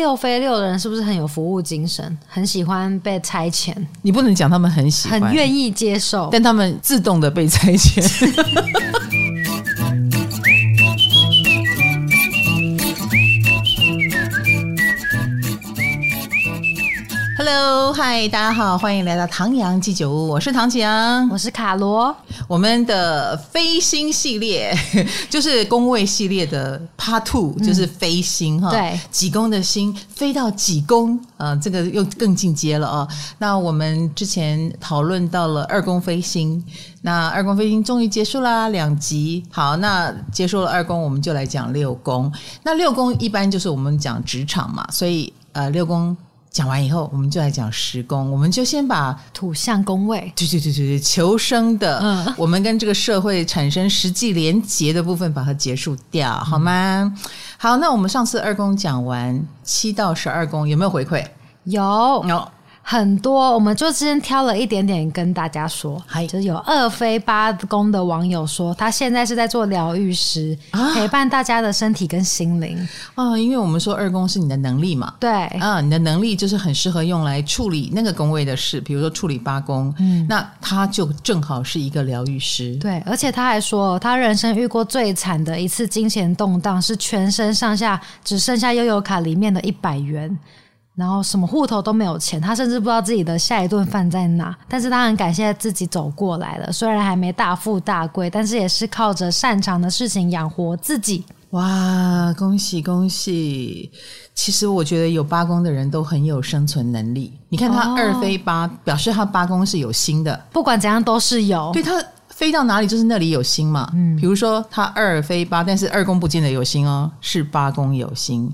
六飞六的人是不是很有服务精神，很喜欢被拆遣？你不能讲他们很喜欢，很愿意接受，但他们自动的被拆遣。Hello，嗨，大家好，欢迎来到唐阳鸡酒屋，我是唐綺阳，我是卡罗。我们的飞星系列 就是宫位系列的 Part Two，就是飞星哈、几宫的星飞到几宫，呃，这个又更进阶了啊。那我们之前讨论到了二宫飞星，那二宫飞星终于结束啦，两集。好，那结束了二宫，我们就来讲六宫。那六宫一般就是我们讲职场嘛，所以呃，六宫。讲完以后，我们就来讲十宫。我们就先把 土象宫位，对对对对对，求生的，嗯，我们跟这个社会产生实际连结的部分，把它结束掉，好吗？嗯、好，那我们上次二宫讲完，七到十二宫有没有回馈？有，有。很多，我们就先挑了一点点跟大家说。就是有二飞八宫的网友说，他现在是在做疗愈师，啊，陪伴大家的身体跟心灵。啊，因为我们说二宫是你的能力嘛，对，啊，你的能力就是很适合用来处理那个宫位的事，比如说处理八宫，嗯，那他就正好是一个疗愈师。对，而且他还说，他人生遇过最惨的一次金钱动荡，是全身上下只剩下悠游卡里面的一百元。然后什么户头都没有钱，他甚至不知道自己的下一顿饭在哪。但是他很感谢自己走过来了，虽然还没大富大贵，但是也是靠着擅长的事情养活自己。哇，恭喜恭喜！其实我觉得有八宫的人都很有生存能力。你看他二飞八，哦，表示他八宫是有心的，不管怎样都是有。对，他飞到哪里就是那里有心嘛。嗯，比如说他二飞八，但是二宫不见得有心哦，是八宫有星。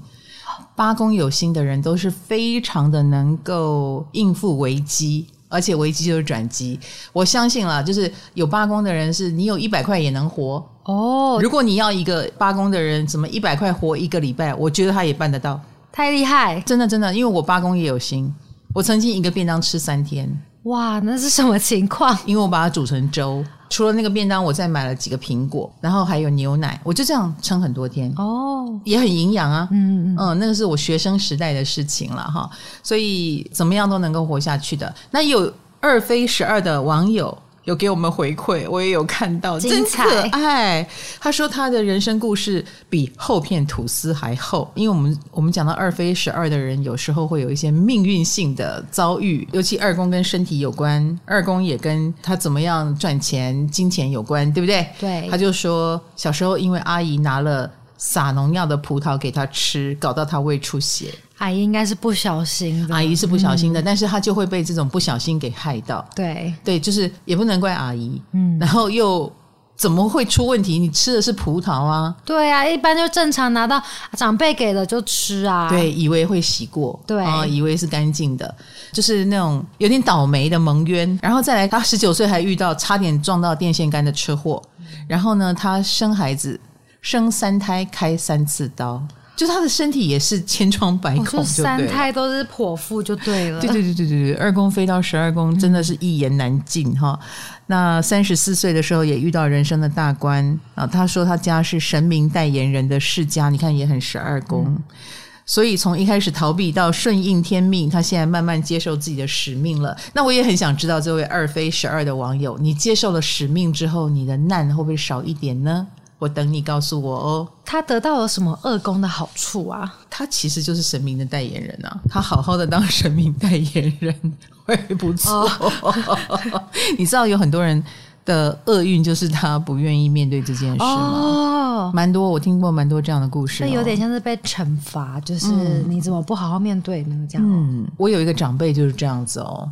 八宫有星的人都是非常的能够应付危机，而且危机就是转机。我相信啦，就是有八宫的人，是你有一百块也能活哦。如果你要一个八宫的人，怎么一百块活一个礼拜？我觉得他也办得到，太厉害！真的真的，因为我八宫也有心，我曾经一个便当吃三天。哇，那是什么情况？因为我把它煮成粥。除了那个便当，我再买了几个苹果，然后还有牛奶，我就这样撑很多天哦，也很营养啊。嗯嗯嗯，那个是我学生时代的事情了哈，所以怎么样都能够活下去的。那有二飞十二的网友。有给我们回馈，我也有看到，真可爱。他说他的人生故事比厚片吐司还厚，因为我们我们讲到二飞十二的人，有时候会有一些命运性的遭遇，尤其二宫跟身体有关，二宫也跟他怎么样赚钱、金钱有关，对不对？对。他就说小时候因为阿姨拿了撒农药的葡萄给他吃，搞到他胃出血。阿姨应该是不小心的，阿姨是不小心的，嗯，但是她就会被这种不小心给害到。对对，就是也不能怪阿姨，嗯，然后又怎么会出问题？你吃的是葡萄啊？对啊，一般就正常拿到长辈给的就吃啊。对，以为会洗过，对啊，以为是干净的，就是那种有点倒霉的蒙冤。然后再来，她十九岁还遇到差点撞到电线杆的车祸，然后呢，她生孩子生三胎开三次刀。就他的身体也是千疮百孔就三胎都是剖腹就对了。对对对对对对，二宫飞到十二宫真的是一言难尽哈、嗯。那三十四岁的时候也遇到人生的大关啊。他说他家是神明代言人的世家，你看也很十二宫、嗯。所以从一开始逃避到顺应天命，他现在慢慢接受自己的使命了。那我也很想知道这位二飞十二的网友，你接受了使命之后，你的难会不会少一点呢？我等你告诉我哦。他得到了什么二宫的好处啊？他其实就是神明的代言人啊！他好好的当神明代言人 会不错。哦、你知道有很多人的厄运就是他不愿意面对这件事吗？哦，蛮多，我听过蛮多这样的故事、哦。那有点像是被惩罚，就是你怎么不好好面对呢？这样。嗯，我有一个长辈就是这样子哦。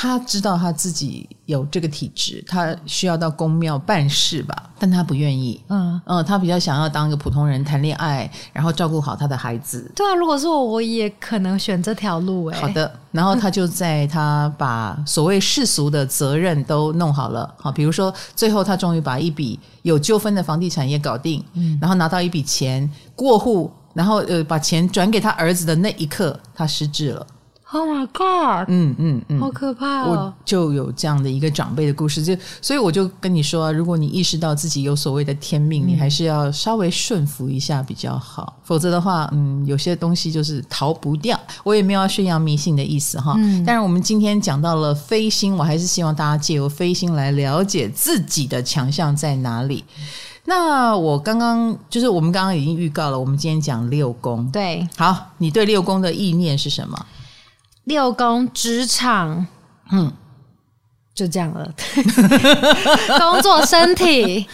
他知道他自己有这个体质，他需要到公庙办事吧，但他不愿意。嗯嗯，他比较想要当一个普通人，谈恋爱，然后照顾好他的孩子。对啊，如果是我，我也可能选这条路诶。好的，然后他就在他把所谓世俗的责任都弄好了，好，比如说最后他终于把一笔有纠纷的房地产也搞定，嗯，然后拿到一笔钱过户，然后呃把钱转给他儿子的那一刻，他失智了。Oh my god！嗯嗯嗯，好可怕哦！我就有这样的一个长辈的故事，就所以我就跟你说啊，如果你意识到自己有所谓的天命，嗯、你还是要稍微顺服一下比较好，否则的话，嗯，有些东西就是逃不掉。我也没有要宣扬迷信的意思哈。嗯。但是我们今天讲到了飞星，我还是希望大家借由飞星来了解自己的强项在哪里。那我刚刚就是我们刚刚已经预告了，我们今天讲六宫。对，好，你对六宫的意念是什么？六宫职场，嗯，就这样了。工作身体，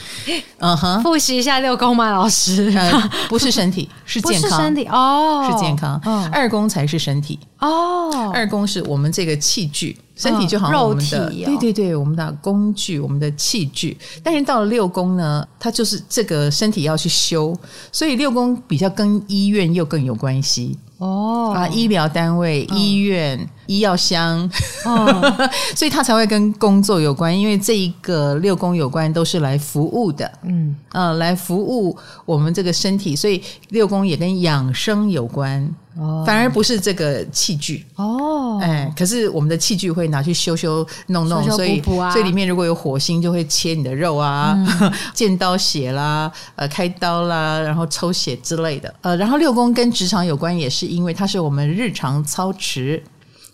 嗯哼，复习一下六宫吗？老师，呃，不是身体，是健康。身体哦，是健康。嗯，二宫才是身体哦。二宫是我们这个器具，身体就好像我们的，哦，对对对，我们的工具，我们的器具。但是到了六宫呢，它就是这个身体要去修，所以六宫比较跟医院又更有关系。哦啊，医疗单位、哦、医院、医药箱，哦、所以他才会跟工作有关，因为这一个六宫有关都是来服务的，嗯。呃，来服务我们这个身体，所以六宫也跟养生有关。哦，反而不是这个器具。哦，哎，可是我们的器具会拿去修修弄弄，所以所以里面如果有火星，就会切你的肉啊，嗯、见刀血啦，呃，开刀啦，然后抽血之类的，呃，然后六宫跟职场有关，也是因为它是我们日常操持。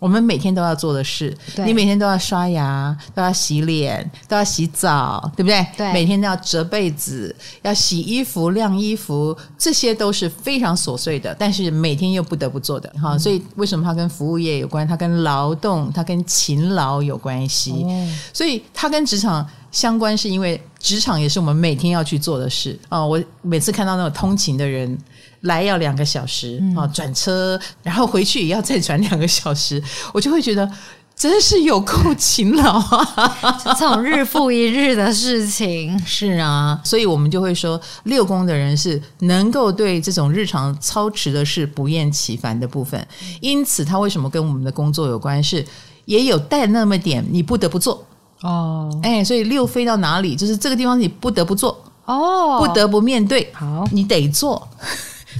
我们每天都要做的事，你每天都要刷牙，都要洗脸，都要洗澡，对不对？对，每天都要折被子，要洗衣服、晾衣服，这些都是非常琐碎的，但是每天又不得不做的。哈、嗯，所以为什么它跟服务业有关？它跟劳动，它跟勤劳有关系。哦、所以它跟职场相关，是因为职场也是我们每天要去做的事啊、哦。我每次看到那种通勤的人。来要两个小时啊，转、嗯、车，然后回去也要再转两个小时，我就会觉得真是有够勤劳啊！这种日复一日的事情，是啊，所以我们就会说，六宫的人是能够对这种日常操持的事不厌其烦的部分，因此他为什么跟我们的工作有关？是？也有带那么点你不得不做。哦，哎，所以六飞到哪里，就是这个地方你不得不做哦，不得不面对，好，你得做。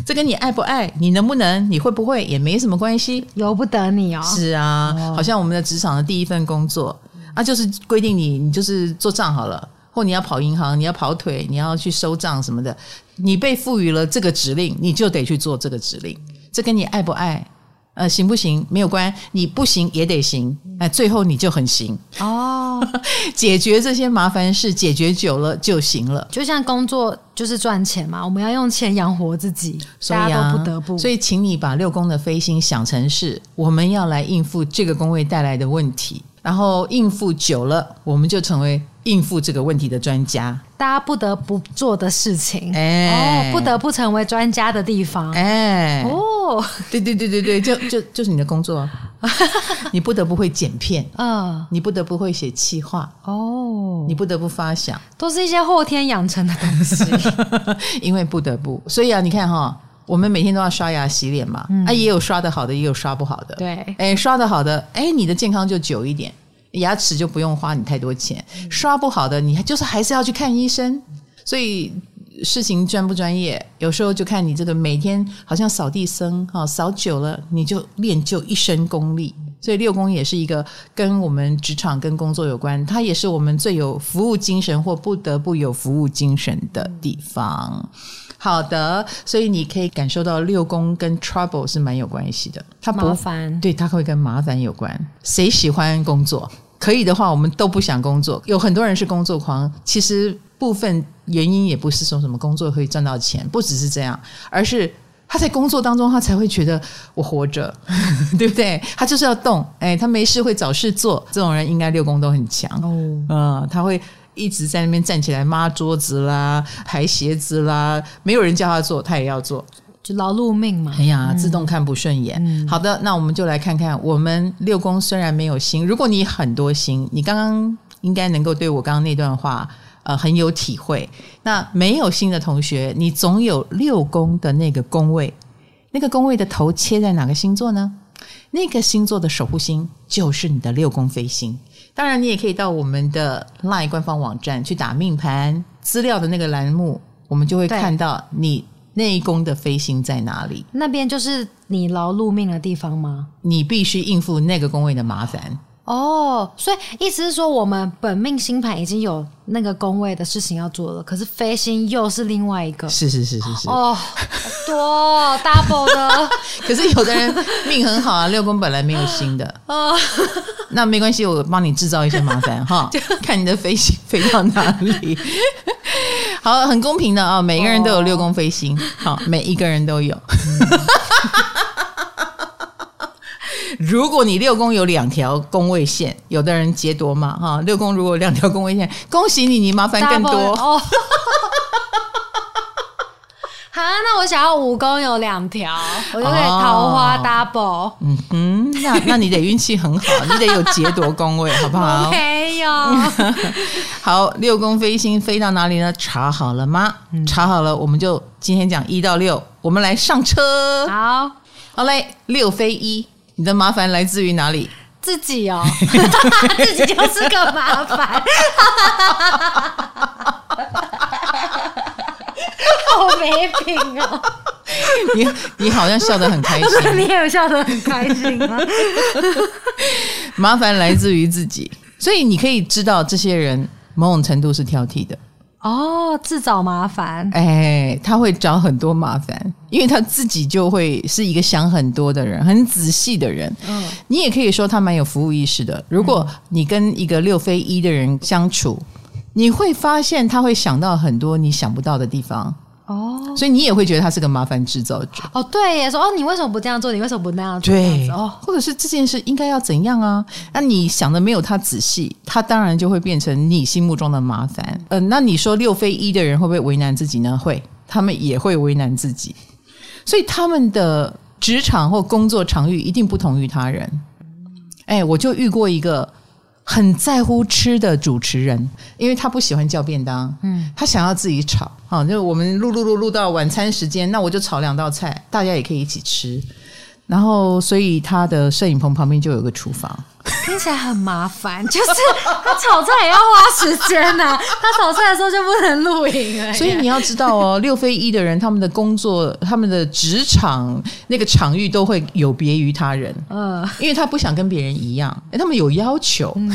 这跟你爱不爱，你能不能，你会不会，也没什么关系，由不得你哦。是啊，哦、好像我们的职场的第一份工作啊，就是规定你，你就是做账好了，或你要跑银行，你要跑腿，你要去收账什么的，你被赋予了这个指令，你就得去做这个指令。这跟你爱不爱。呃，行不行没有关，你不行也得行，哎，最后你就很行哦。解决这些麻烦事，解决久了就行了。就像工作就是赚钱嘛，我们要用钱养活自己，所以啊、大家都不得不。所以，请你把六宫的飞星想成是我们要来应付这个宫位带来的问题，然后应付久了，我们就成为应付这个问题的专家。大家不得不做的事情，哎，哦，不得不成为专家的地方，哎，哦，对对对对对，就就就是你的工作，你不得不会剪片，嗯，你不得不会写企划，哦，你不得不发想，都是一些后天养成的东西，因为不得不，所以啊，你看哈，我们每天都要刷牙洗脸嘛，嗯，啊，也有刷的好的，也有刷不好的，对，哎，刷的好的，哎，你的健康就久一点。牙齿就不用花你太多钱，刷不好的，你就是还是要去看医生。所以事情专不专业，有时候就看你这个每天好像扫地僧哈，扫久了你就练就一身功力。所以六宫也是一个跟我们职场跟工作有关，它也是我们最有服务精神或不得不有服务精神的地方。好的，所以你可以感受到六宫跟 trouble 是蛮有关系的。它麻烦，对，它会跟麻烦有关。谁喜欢工作？可以的话，我们都不想工作。有很多人是工作狂，其实部分原因也不是说什么工作可以赚到钱，不只是这样，而是他在工作当中，他才会觉得我活着，对不对？他就是要动，哎，他没事会找事做。这种人应该六宫都很强哦，嗯，他会。一直在那边站起来抹桌子啦、抬鞋子啦，没有人叫他做，他也要做，就劳碌命嘛。哎呀，自动看不顺眼。嗯、好的，那我们就来看看，我们六宫虽然没有星，如果你很多星，你刚刚应该能够对我刚刚那段话呃很有体会。那没有星的同学，你总有六宫的那个宫位，那个宫位的头切在哪个星座呢？那个星座的守护星就是你的六宫飞星。当然，你也可以到我们的 LINE 官方网站去打命盘资料的那个栏目，我们就会看到你内宫的飞星在哪里？那边就是你劳碌命的地方吗？你必须应付那个宫位的麻烦。哦，所以意思是说，我们本命星盘已经有那个宫位的事情要做了，可是飞星又是另外一个。是是是是是。哦，多 double 的。可是有的人命很好啊，六宫本来没有星的。哦。那没关系，我帮你制造一些麻烦哈，看你的飞星飞到哪里。好，很公平的啊，每个人都有六宫飞星，好，每一个人都有。如果你六宫有两条宫位线，有的人劫夺嘛，哈，六宫如果有两条宫位线，恭喜你，你麻烦更多。哦，好，那我想要五宫有两条，我就可以桃花 double。哦、嗯哼，那那你得运气很好，你得有劫夺宫位，好不好？没有。好，六宫飞星飞到哪里呢？查好了吗？嗯、查好了，我们就今天讲一到六，我们来上车。好，好嘞，六飞一。你的麻烦来自于哪里？自己哦，自己就是个麻烦，好没品哦！你你好像笑得很开心，你也有笑得很开心吗？麻烦来自于自己，所以你可以知道这些人某种程度是挑剔的。哦，自找麻烦。哎，他会找很多麻烦，因为他自己就会是一个想很多的人，很仔细的人。嗯，你也可以说他蛮有服务意识的。如果你跟一个六飞一的人相处，你会发现他会想到很多你想不到的地方。哦，所以你也会觉得他是个麻烦制造者哦。对耶，说哦，你为什么不这样做？你为什么不那样做？对哦，或者是这件事应该要怎样啊？那你想的没有他仔细，他当然就会变成你心目中的麻烦。嗯、呃，那你说六非一的人会不会为难自己呢？会，他们也会为难自己。所以他们的职场或工作场域一定不同于他人。哎，我就遇过一个。很在乎吃的主持人，因为他不喜欢叫便当，嗯，他想要自己炒，好，就我们录录录录到晚餐时间，那我就炒两道菜，大家也可以一起吃。然后，所以他的摄影棚旁边就有个厨房，听起来很麻烦。就是他炒菜也要花时间呐、啊，他炒菜的时候就不能录影了。所以你要知道哦，六非一的人，他们的工作、他们的职场那个场域都会有别于他人。嗯，因为他不想跟别人一样，他们有要求。嗯，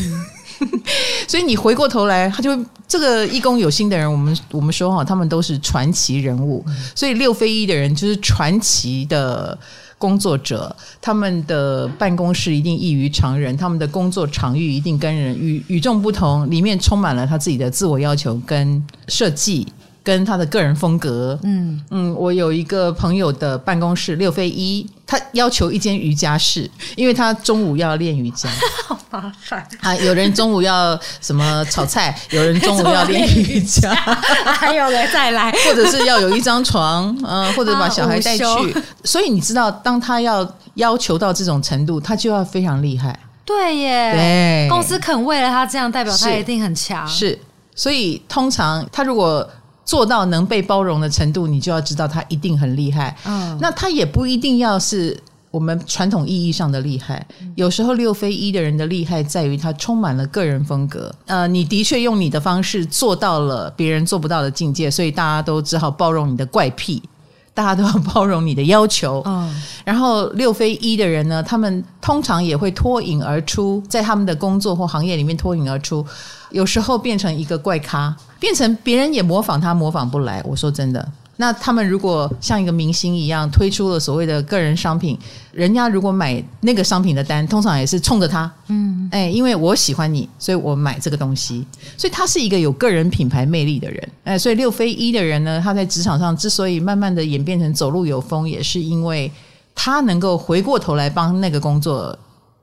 所以你回过头来，他就这个一宫有心的人，我们我们说哈，他们都是传奇人物。所以六非一的人就是传奇的。工作者，他们的办公室一定异于常人，他们的工作场域一定跟人与与众不同，里面充满了他自己的自我要求跟设计。跟他的个人风格，嗯嗯，我有一个朋友的办公室六飞一，他要求一间瑜伽室，因为他中午要练瑜伽，好麻烦啊！有人中午要什么炒菜，有人中午要练瑜伽，还有人再来，或者是要有一张床，嗯、呃，或者把小孩带去。所以你知道，当他要要求到这种程度，他就要非常厉害。对耶，对，公司肯为了他这样，代表他一定很强。是，所以通常他如果。做到能被包容的程度，你就要知道他一定很厉害。嗯，那他也不一定要是我们传统意义上的厉害。有时候六非一的人的厉害在于他充满了个人风格。呃，你的确用你的方式做到了别人做不到的境界，所以大家都只好包容你的怪癖，大家都要包容你的要求。嗯，然后六非一的人呢，他们通常也会脱颖而出，在他们的工作或行业里面脱颖而出。有时候变成一个怪咖，变成别人也模仿他，模仿不来。我说真的，那他们如果像一个明星一样推出了所谓的个人商品，人家如果买那个商品的单，通常也是冲着他，嗯，哎，因为我喜欢你，所以我买这个东西。所以他是一个有个人品牌魅力的人，哎，所以六非一的人呢，他在职场上之所以慢慢的演变成走路有风，也是因为他能够回过头来帮那个工作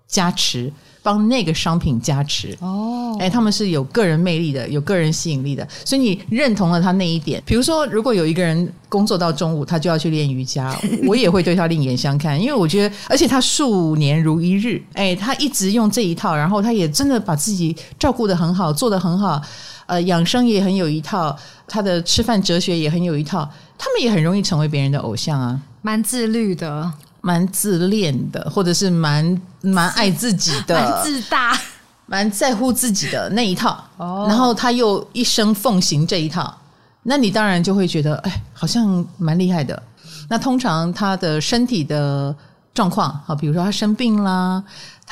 加持。帮那个商品加持哦，哎，他们是有个人魅力的，有个人吸引力的，所以你认同了他那一点。比如说，如果有一个人工作到中午，他就要去练瑜伽，我也会对他另眼相看，因为我觉得，而且他数年如一日，哎，他一直用这一套，然后他也真的把自己照顾得很好，做得很好，呃，养生也很有一套，他的吃饭哲学也很有一套，他们也很容易成为别人的偶像啊，蛮自律的。蛮自恋的，或者是蛮蛮爱自己的，蛮自大，蛮在乎自己的那一套。哦，然后他又一生奉行这一套，那你当然就会觉得，哎，好像蛮厉害的。那通常他的身体的状况，好，比如说他生病啦。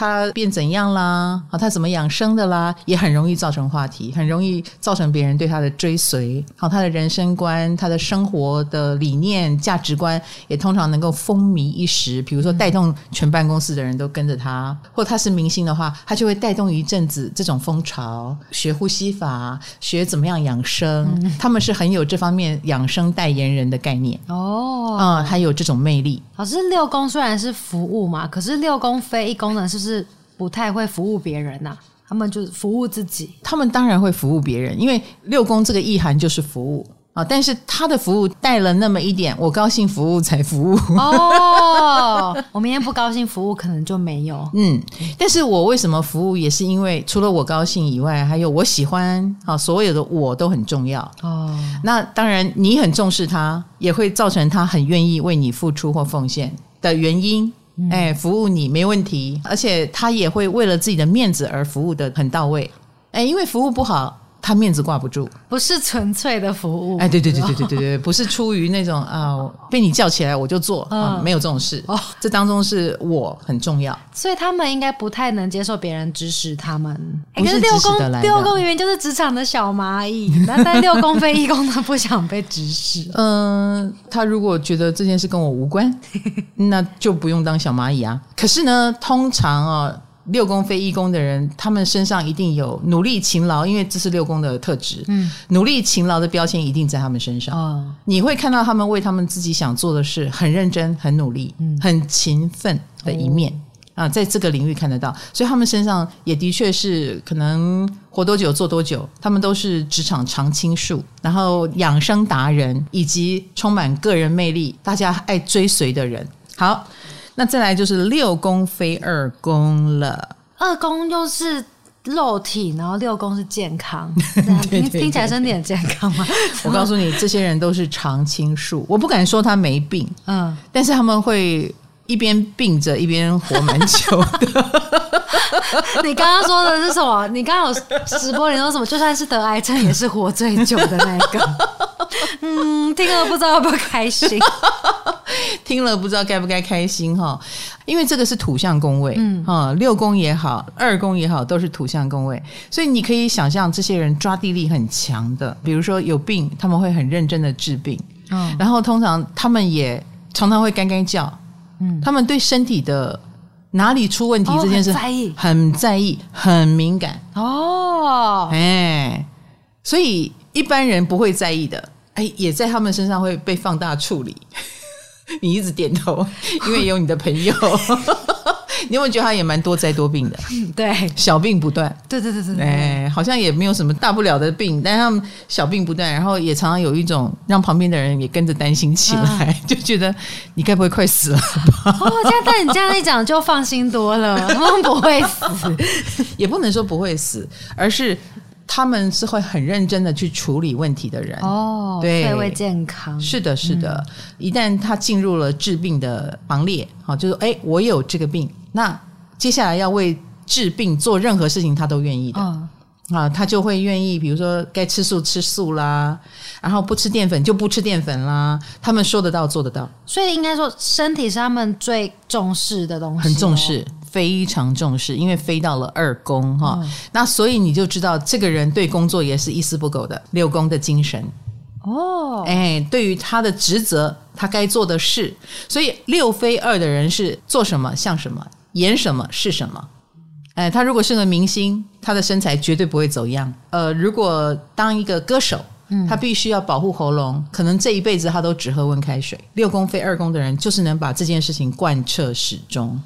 他变怎样啦？啊，他怎么养生的啦？也很容易造成话题，很容易造成别人对他的追随。好，他的人生观、他的生活的理念、价值观，也通常能够风靡一时。比如说，带动全办公室的人都跟着他，或他是明星的话，他就会带动一阵子这种风潮，学呼吸法，学怎么样养生。他们是很有这方面养生代言人的概念哦，啊，还有这种魅力。老师，六宫虽然是服务嘛，可是六宫非一宫呢，是不是？是不太会服务别人呐、啊，他们就是服务自己。他们当然会服务别人，因为六宫这个意涵就是服务啊。但是他的服务带了那么一点，我高兴服务才服务哦。我明天不高兴服务，可能就没有。嗯，但是我为什么服务，也是因为除了我高兴以外，还有我喜欢啊，所有的我都很重要哦。那当然，你很重视他，也会造成他很愿意为你付出或奉献的原因。哎，服务你没问题，而且他也会为了自己的面子而服务的很到位。哎，因为服务不好，他面子挂不住，不是纯粹的服务。哎，对对对对对对 对，不是出于那种啊，被你叫起来我就做啊，没有这种事。哦，这当中是我很重要，所以他们应该不太能接受别人指使他们。可是指使的来的。六宫明明就是职场的小蚂蚁，那但六宫非一宫他不想被指使。嗯，他如果觉得这件事跟我无关，那就不用当小蚂蚁啊。可是呢，通常啊。六宫非一宫的人，他们身上一定有努力勤劳，因为这是六宫的特质。嗯，努力勤劳的标签一定在他们身上。哦，你会看到他们为他们自己想做的事很认真、很努力、嗯、很勤奋的一面、哦、啊，在这个领域看得到。所以他们身上也的确是可能活多久做多久，他们都是职场常青树，然后养生达人，以及充满个人魅力、大家爱追随的人。好。那再来就是六宫非二宫了，二宫又是肉体，然后六宫是健康，对对对对，听起来身体很健康吗？我告诉你，这些人都是常青树，我不敢说他没病，嗯，但是他们会一边病着一边活蛮久的。你刚刚说的是什么？你刚刚有直播，你说什么？就算是得癌症，也是活最久的那个。嗯，听了不知道要不要开心。听了不知道该不该开心哈，因为这个是土象宫位，嗯。哈，六宫也好，二宫也好，都是土象宫位，所以你可以想象这些人抓地力很强的，比如说有病，他们会很认真的治病，嗯，然后通常他们也常常会干干叫，嗯，他们对身体的哪里出问题这件事很在意，很在意，很敏感。哦，哎，所以一般人不会在意的，哎，也在他们身上会被放大处理。你一直点头，因为有你的朋友。你有没有觉得他也蛮多灾多病的？对，小病不断。对对对对，哎，好像也没有什么大不了的病，但是他们小病不断，然后也常常有一种让旁边的人也跟着担心起来，啊、就觉得你该不会快死了吧？哦，这样，但你这样一讲就放心多了，他们不会死，也不能说不会死，而是。他们是会很认真的去处理问题的人。哦，对，会为健康。是的，是的。嗯、一旦他进入了治病的行列，好，就是哎，我有这个病，那接下来要为治病做任何事情，他都愿意的、哦、啊，他就会愿意，比如说该吃素吃素啦，然后不吃淀粉就不吃淀粉啦，他们说得到做得到。所以应该说，身体是他们最重视的东西、哦，很重视。非常重视，因为飞到了二宫哈，嗯、那所以你就知道这个人对工作也是一丝不苟的六宫的精神。哦，哎，对于他的职责，他该做的事，所以六飞二的人是做什么像什么，演什么是什么，哎，他如果是个明星，他的身材绝对不会走样，呃，如果当一个歌手，嗯，他必须要保护喉咙，可能这一辈子他都只喝温开水。六宫飞二宫的人就是能把这件事情贯彻始终。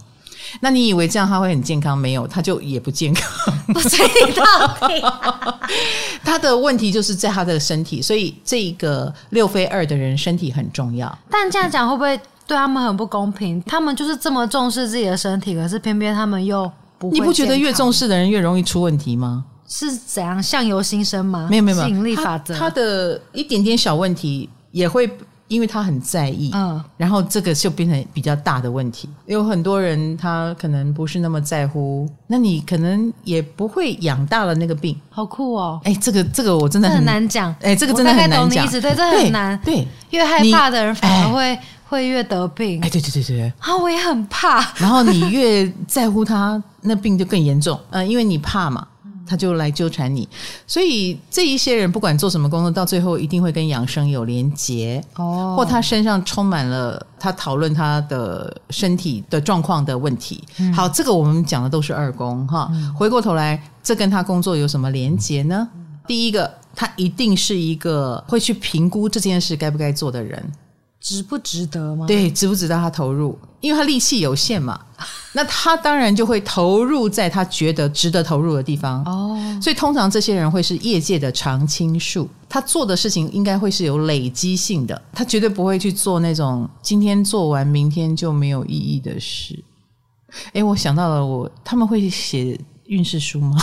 那你以为这样他会很健康？没有，他就也不健康。不知道，他的问题就是在他的身体，所以这个六飞二的人身体很重要。但这样讲会不会对他们很不公平？他们就是这么重视自己的身体，可是偏偏他们又不。你不觉得越重视的人越容易出问题吗？是怎样相由心生吗？没有没有，吸引力法则，他的一点点小问题也会因为他很在意，嗯，然后这个就变成比较大的问题。有很多人他可能不是那么在乎，那你可能也不会养大了那个病。好酷哦！哎，这个这个我真的很，很难讲。哎，这个真的很难讲。懂你意思，对，这很难。对，越害怕的人反而会会越得病。哎，对对对对。啊，我也很怕。然后你越在乎他，那病就更严重。嗯，因为你怕嘛。他就来纠缠你，所以这一些人不管做什么工作，到最后一定会跟养生有连结哦，或他身上充满了他讨论他的身体的状况的问题。嗯、好，这个我们讲的都是二宫哈。嗯、回过头来，这跟他工作有什么连结呢？嗯、第一个，他一定是一个会去评估这件事该不该做的人。值不值得吗？对，值不值得他投入？因为他力气有限嘛，那他当然就会投入在他觉得值得投入的地方。哦，所以通常这些人会是业界的常青树，他做的事情应该会是有累积性的，他绝对不会去做那种今天做完明天就没有意义的事。诶，我想到了我，我他们会写运势书吗？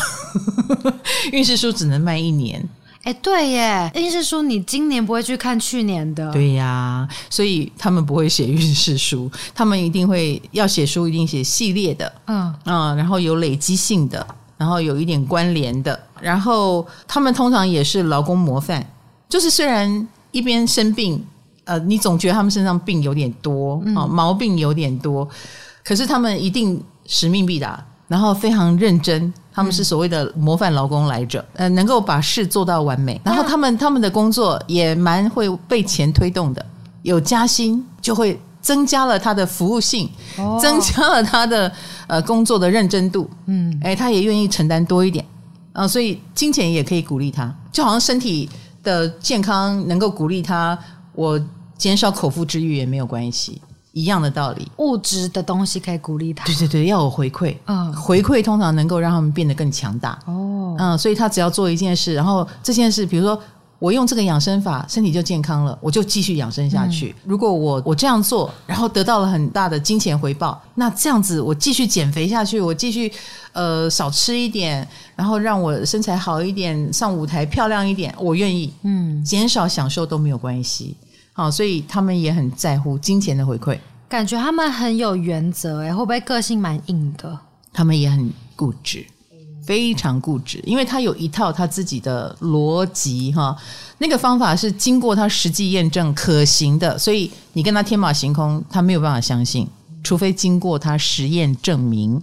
运势书只能卖一年。哎，对耶，运势书你今年不会去看去年的，对呀，所以他们不会写运势书，他们一定会要写书，一定写系列的，嗯。嗯，然后有累积性的，然后有一点关联的，然后他们通常也是劳工模范，就是虽然一边生病，呃，你总觉得他们身上病有点多啊，嗯，毛病有点多，可是他们一定使命必达，然后非常认真。他们是所谓的模范劳工来着，呃，能够把事做到完美。然后他们他们的工作也蛮会被钱推动的，有加薪就会增加了他的服务性，哦、增加了他的呃工作的认真度。嗯，哎，他也愿意承担多一点啊、呃，所以金钱也可以鼓励他，就好像身体的健康能够鼓励他，我减少口腹之欲也没有关系。一样的道理，物质的东西可以鼓励他。对对对，要有回馈。嗯，回馈通常能够让他们变得更强大。哦，嗯，所以他只要做一件事，然后这件事，比如说我用这个养生法，身体就健康了，我就继续养生下去。嗯，如果我我这样做，然后得到了很大的金钱回报，那这样子我继续减肥下去，我继续呃少吃一点，然后让我身材好一点，上舞台漂亮一点，我愿意。嗯，减少享受都没有关系。好，所以他们也很在乎金钱的回馈，感觉他们很有原则，哎，会不会个性蛮硬的？他们也很固执，非常固执，因为他有一套他自己的逻辑，哈，那个方法是经过他实际验证可行的，所以你跟他天马行空，他没有办法相信，除非经过他实验证明。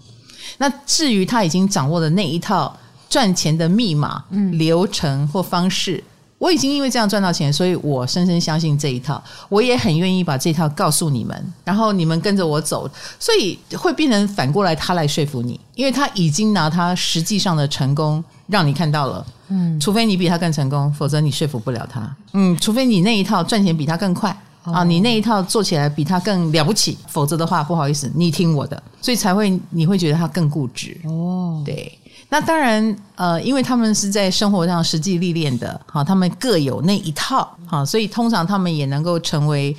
那至于他已经掌握的那一套赚钱的密码、嗯、流程或方式。我已经因为这样赚到钱，所以我深深相信这一套，我也很愿意把这套告诉你们，然后你们跟着我走，所以会变成反过来他来说服你，因为他已经拿他实际上的成功让你看到了，嗯，除非你比他更成功，否则你说服不了他，嗯，除非你那一套赚钱比他更快。啊，你那一套做起来比他更了不起，否则的话不好意思，你听我的，所以才会你会觉得他更固执。哦，对。那当然，呃，因为他们是在生活上实际历练的，哈，他们各有那一套，哈，所以通常他们也能够成为，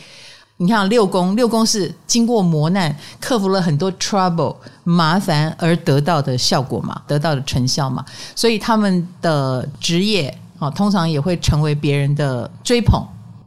你看六宫，六宫是经过磨难，克服了很多 trouble 麻烦而得到的效果嘛，得到的成效嘛，所以他们的职业，啊，通常也会成为别人的追捧。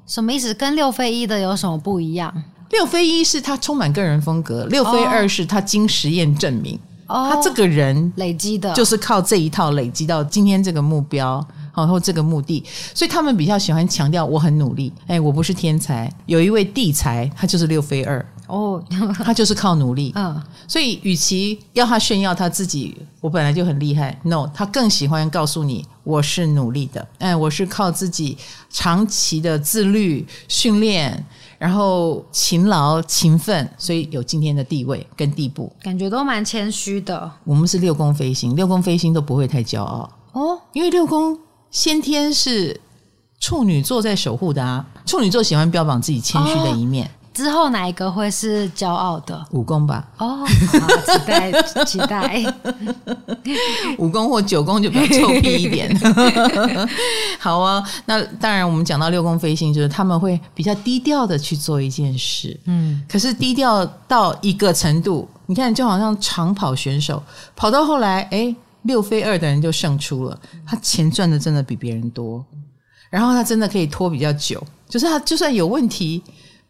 什么意思？跟六飞一的有什么不一样？六飞一是他充满个人风格，六飞二是他经实验证明。哦他这个人累积的，就是靠这一套累积到今天这个目标，然后这个目的，所以他们比较喜欢强调我很努力。哎，我不是天才，有一位地才，他就是六飞二哦，他就是靠努力。嗯，所以与其要他炫耀他自己，我本来就很厉害，no，他更喜欢告诉你我是努力的，哎，我是靠自己长期的自律训练。然后勤劳勤奋，所以有今天的地位跟地步，感觉都蛮谦虚的。我们是六宫飞星，六宫飞星都不会太骄傲哦，因为六宫先天是处女座在守护的啊，处女座喜欢标榜自己谦虚的一面。哦之后哪一个会是骄傲的？五功吧。哦，好，期待期待。五功或九宫就比较臭屁一点。好啊，那当然，我们讲到六宫飞星，就是他们会比较低调的去做一件事。嗯，可是低调到一个程度，你看，就好像长跑选手跑到后来，哎，六飞二的人就胜出了，他钱赚的真的比别人多，然后他真的可以拖比较久。就是他就算有问题，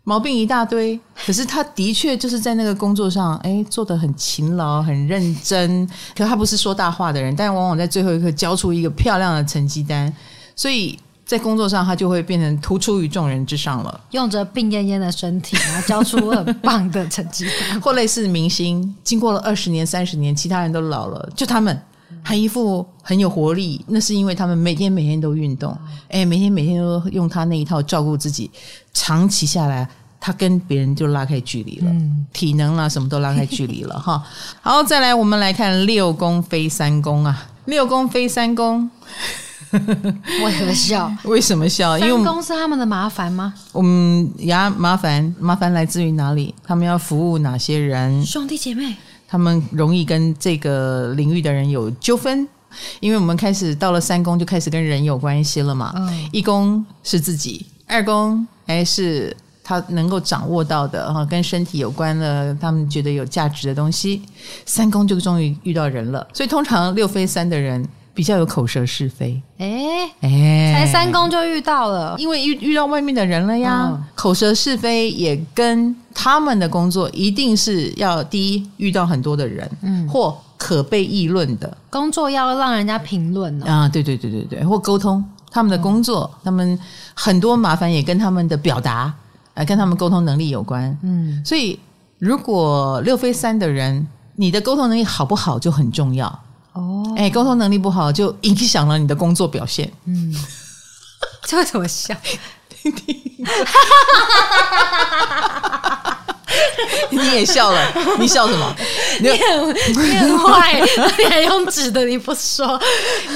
毛病一大堆，可是他的确就是在那个工作上，哎，做的很勤劳、很认真。可他不是说大话的人，但往往在最后一刻交出一个漂亮的成绩单，所以在工作上他就会变成突出于众人之上了。用着病恹恹的身体，然后交出很棒的成绩单。或类似明星，经过了二十年、三十年，其他人都老了，就他们还一副很有活力。那是因为他们每天每天都运动，哎，每天每天都用他那一套照顾自己。长期下来，他跟别人就拉开距离了，嗯、体能啦什么都拉开距离了哈。好，再来我们来看六宫飞三宫啊，六宫飞三宫，为什么笑？为什么笑？因为三宫是他们的麻烦吗？我们呀，麻烦麻烦来自于哪里？他们要服务哪些人？兄弟姐妹，他们容易跟这个领域的人有纠纷，因为我们开始到了三宫就开始跟人有关系了嘛。嗯、一宫是自己，二宫。还是他能够掌握到的哈，跟身体有关的，他们觉得有价值的东西。三宫就终于遇到人了，所以通常六飞三的人比较有口舌是非。哎哎，才三公就遇到了，因为遇遇到外面的人了呀。嗯、口舌是非也跟他们的工作一定是要第一遇到很多的人，嗯，或可被议论的工作要让人家评论啊，对对对对对，或沟通。他们的工作，嗯、他们很多麻烦也跟他们的表达，呃，跟他们沟通能力有关。嗯，所以如果六飞三的人，你的沟通能力好不好就很重要。哦，哎，沟通能力不好就影响了你的工作表现。嗯，这会怎么笑？听听。你也笑了，你笑什么？你很你很坏，你还用纸的，你不说。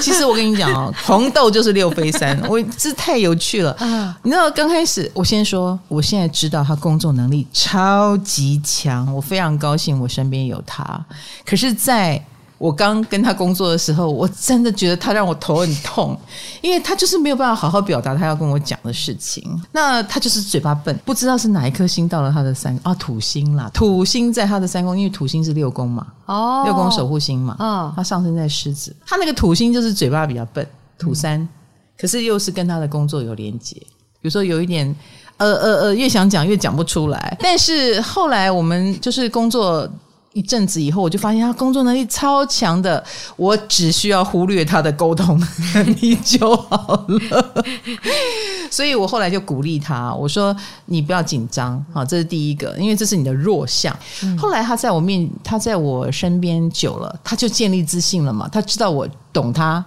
其实我跟你讲哦，红豆就是六飞三，我这太有趣了。你知道刚开始，我先说，我现在知道他工作能力超级强，我非常高兴，我身边有他。可是，在我刚跟他工作的时候，我真的觉得他让我头很痛，因为他就是没有办法好好表达他要跟我讲的事情。那他就是嘴巴笨，不知道是哪一颗星到了他的三啊土星啦，土星在他的三宫，因为土星是六宫嘛，哦，六宫守护星嘛，哦，他上升在狮子，他那个土星就是嘴巴比较笨，土三，嗯、可是又是跟他的工作有连接，比如说有一点呃呃呃，越想讲越讲不出来。但是后来我们就是工作。一阵子以后，我就发现他工作能力超强的，我只需要忽略他的沟通 能力就好了。所以我后来就鼓励他，我说：“你不要紧张，好，这是第一个，因为这是你的弱项。”后来他在我面，他在我身边久了，他就建立自信了嘛，他知道我懂他。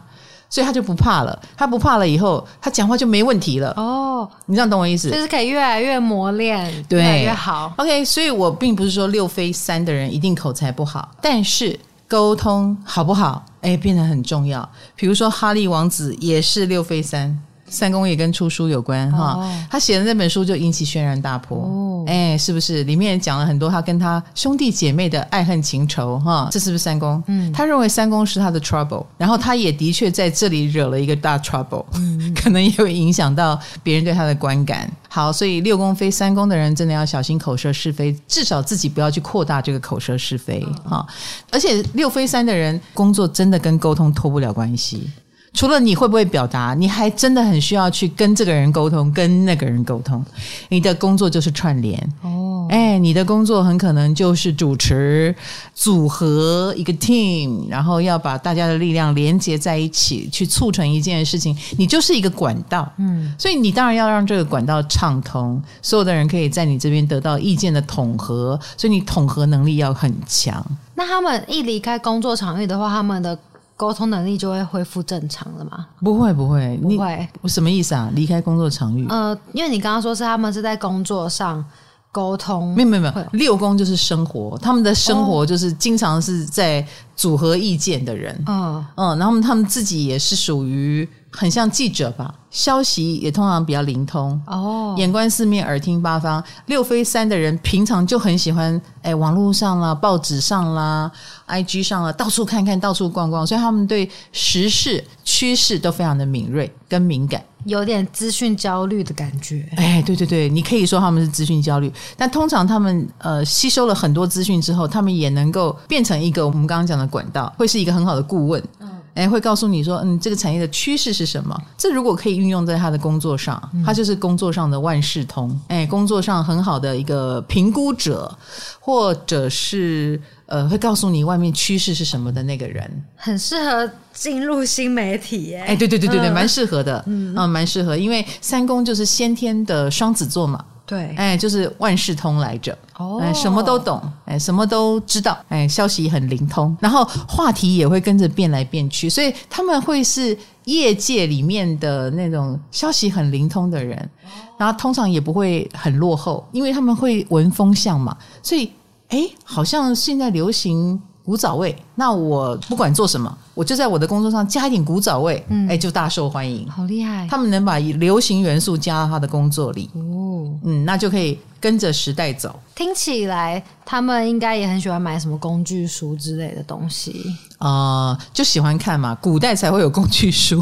所以他就不怕了，他不怕了以后，他讲话就没问题了。哦，你这样懂我意思？就是可以越来越磨练，对，越来越好。OK，所以我并不是说六飞三的人一定口才不好，但是沟通好不好，哎，变得很重要。比如说哈利王子也是六飞三。三公也跟出书有关哈，哦、他写的那本书就引起轩然大波，哦、哎，是不是？里面讲了很多他跟他兄弟姐妹的爱恨情仇哈，这是不是三公？嗯，他认为三公是他的 trouble，然后他也的确在这里惹了一个大 trouble，嗯，可能也会影响到别人对他的观感。好，所以六宫飞三宫的人真的要小心口舌是非，至少自己不要去扩大这个口舌是非哈。而且六飞三的人工作真的跟沟通脱不了关系。除了你会不会表达，你还真的很需要去跟这个人沟通，跟那个人沟通。你的工作就是串联哦，哎，你的工作很可能就是主持、组合一个 team，然后要把大家的力量连接在一起，去促成一件事情。你就是一个管道，嗯，所以你当然要让这个管道畅通，所有的人可以在你这边得到意见的统合，所以你统合能力要很强。那他们一离开工作场域的话，他们的。沟通能力就会恢复正常了吗？不会，不会，不会。我什么意思啊？离开工作场域？呃，因为你刚刚说是他们是在工作上沟通，没有，没有，没有。六宫就是生活，他们的生活就是经常是在组合意见的人。嗯、哦、嗯，然后他们自己也是属于。很像记者吧，消息也通常比较灵通哦，眼观四面，耳听八方。六飞三的人平常就很喜欢，哎，网络上啦、报纸上啦、IG 上啦，到处看看，到处逛逛，所以他们对时事趋势都非常的敏锐跟敏感，有点资讯焦虑的感觉。哎，对对对，你可以说他们是资讯焦虑，但通常他们呃吸收了很多资讯之后，他们也能够变成一个我们刚刚讲的管道，会是一个很好的顾问。嗯哎，会告诉你说，嗯，这个产业的趋势是什么？这如果可以运用在他的工作上，他就是工作上的万事通，哎，工作上很好的一个评估者，或者是呃，会告诉你外面趋势是什么的那个人，很适合进入新媒体，哎，哎，对对对对对，蛮适合的，嗯，蛮适合，因为三宫就是先天的双子座嘛。对，哎，就是万事通来着，哦，哎，什么都懂，哎，什么都知道，哎，消息很灵通，然后话题也会跟着变来变去，所以他们会是业界里面的那种消息很灵通的人，然后通常也不会很落后，因为他们会闻风向嘛，所以，哎，好像现在流行。古早味，那我不管做什么，我就在我的工作上加一点古早味，嗯，哎，就大受欢迎，好厉害！他们能把流行元素加到他的工作里，哦，嗯，那就可以跟着时代走。听起来他们应该也很喜欢买什么工具书之类的东西啊，呃，就喜欢看嘛，古代才会有工具书，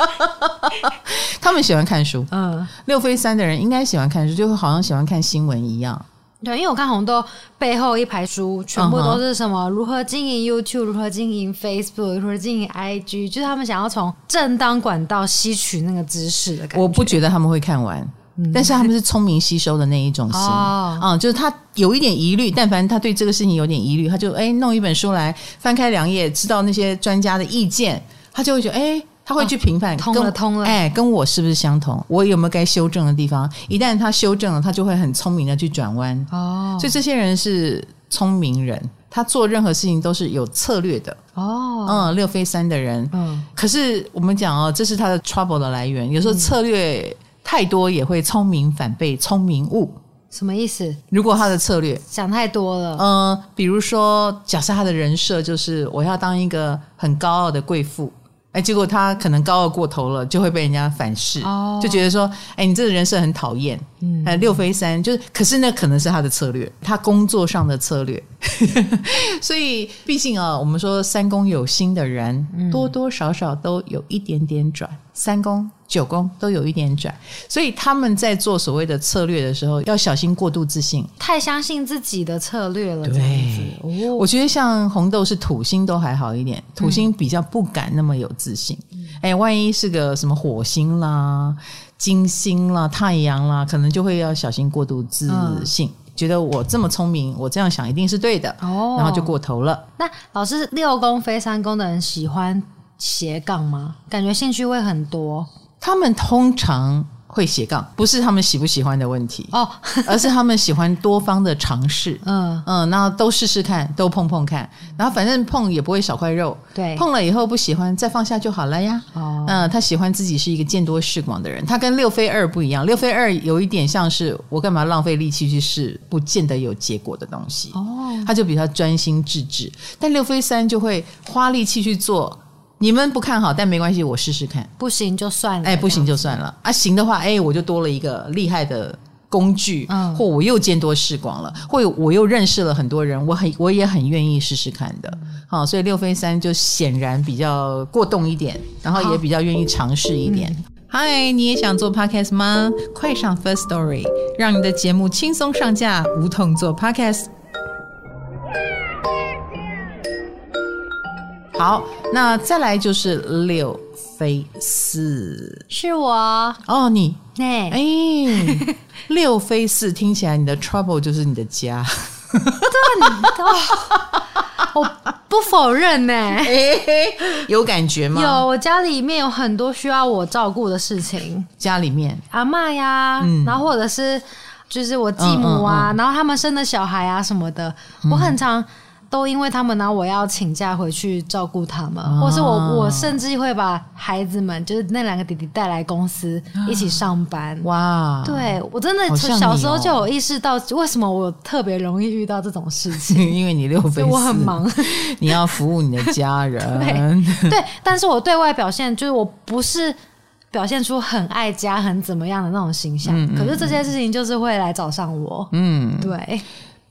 他们喜欢看书。嗯，六飞三的人应该喜欢看书，就会好像喜欢看新闻一样。对，因为我看红豆背后一排书，全部都是什么如何经营 YouTube，如何经营 Facebook，如何经营 IG，就是他们想要从正当管道吸取那个知识的感觉。我不觉得他们会看完，嗯、但是他们是聪明吸收的那一种型啊、就是他有一点疑虑，但凡他对这个事情有点疑虑，他就哎弄一本书来翻开两页，知道那些专家的意见，他就会觉得哎。他会去评判，通了通了，哎，跟我是不是相同？我有没有该修正的地方？一旦他修正了，他就会很聪明的去转弯。哦，所以这些人是聪明人，他做任何事情都是有策略的。哦，嗯，六飞三的人，嗯，可是我们讲哦，这是他的 trouble 的来源。有时候策略太多也会聪明反被聪明误。什么意思？如果他的策略想太多了，嗯，比如说，假设他的人设就是我要当一个很高傲的贵妇。哎，结果他可能高傲过头了，就会被人家反噬，哦、就觉得说，哎，你这个人设很讨厌。嗯，哎，六飞三就是，可是那可能是他的策略，他工作上的策略。所以，毕竟啊，我们说三宫有心的人，嗯、多多少少都有一点点转。三宫、九宫都有一点转，所以他们在做所谓的策略的时候，要小心过度自信，太相信自己的策略了。对，哦、我觉得像红豆是土星都还好一点，土星比较不敢那么有自信。哎、嗯，万一是个什么火星啦、金星啦、太阳啦，可能就会要小心过度自信，嗯、觉得我这么聪明，我这样想一定是对的，哦，然后就过头了。那老师六宫非三宫的人喜欢斜杠吗？感觉兴趣会很多。他们通常会斜杠，不是他们喜不喜欢的问题哦，而是他们喜欢多方的尝试。嗯嗯，然后都试试看，都碰碰看，然后反正碰也不会少块肉。对，碰了以后不喜欢，再放下就好了呀。哦，嗯，他喜欢自己是一个见多识广的人。他跟六飞二不一样，六飞二有一点像是我干嘛浪费力气去试不见得有结果的东西。哦，他就比较专心致志，但六飞三就会花力气去做。你们不看好，但没关系，我试试看。不行就算了，哎，不行就算了啊！行的话，哎，我就多了一个厉害的工具，嗯，或我又见多识广了，或我又认识了很多人，我很我也很愿意试试看的。好，所以六飞三就显然比较过动一点，然后也比较愿意尝试一点。嗨、嗯，你也想做 podcast 吗？快上 First Story，让你的节目轻松上架，无痛做 podcast。好，那再来就是六飞四，是我。哦，你。哎哎，欸、六飞四听起来你的 trouble 就是你的家，对，我不否认呢、欸，有感觉吗？有，我家里面有很多需要我照顾的事情，家里面。阿嬷呀，嗯、然后或者是就是我继母啊，嗯。嗯嗯、然后他们生的小孩啊什么的，嗯、我很常。都因为他们呢，我要请假回去照顾他们，哦、或是我我甚至会把孩子们，就是那两个弟弟带来公司一起上班。哇！对，我真的从小时候就有意识到，为什么我特别容易遇到这种事情？因为你六分，我很忙，你要服务你的家人。对，对，但是我对外表现就是我不是表现出很爱家、很怎么样的那种形象，嗯嗯嗯，可是这些事情就是会来找上我。嗯，对。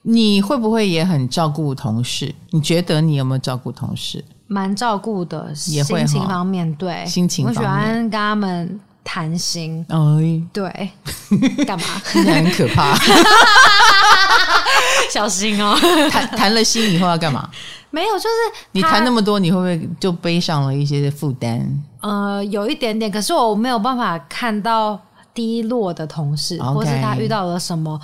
你会不会也很照顾同事？你觉得你有没有照顾同事？蛮照顾的，也会心情方面对，心情方面，我喜欢跟他们谈心。哎，对，干嘛？很可怕。小心哦。谈谈了心以后要干嘛？没有，就是你谈那么多，你会不会就背上了一些负担？呃，有一点点，可是我没有办法看到低落的同事.或是他遇到了什么。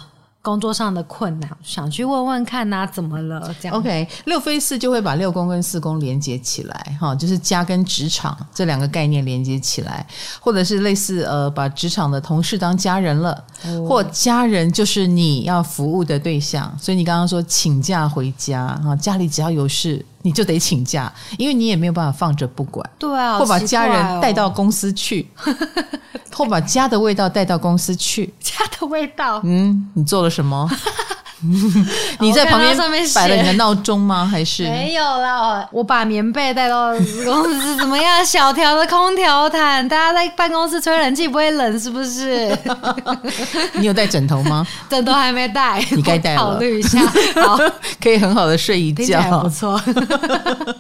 工作上的困难，想去问问看呐、啊，怎么了？这样 OK，六飞四就会把六宫跟四宫连接起来，哈，就是家跟职场这两个概念连接起来，或者是类似呃，把职场的同事当家人了，哦、或家人就是你要服务的对象。所以你刚刚说请假回家啊，家里只要有事你就得请假，因为你也没有办法放着不管，对啊，或把家人带到公司去。或把家的味道带到公司去，家的味道。嗯，你做了什么？你在旁边摆了你的闹钟吗？还是没有啦？我把棉被带到公司，怎么样？小条的空调毯，大家在办公室吹冷气不会冷，是不是？你有带枕头吗？枕头还没带，你该带了。考虑一下，好，可以很好的睡一觉，不错。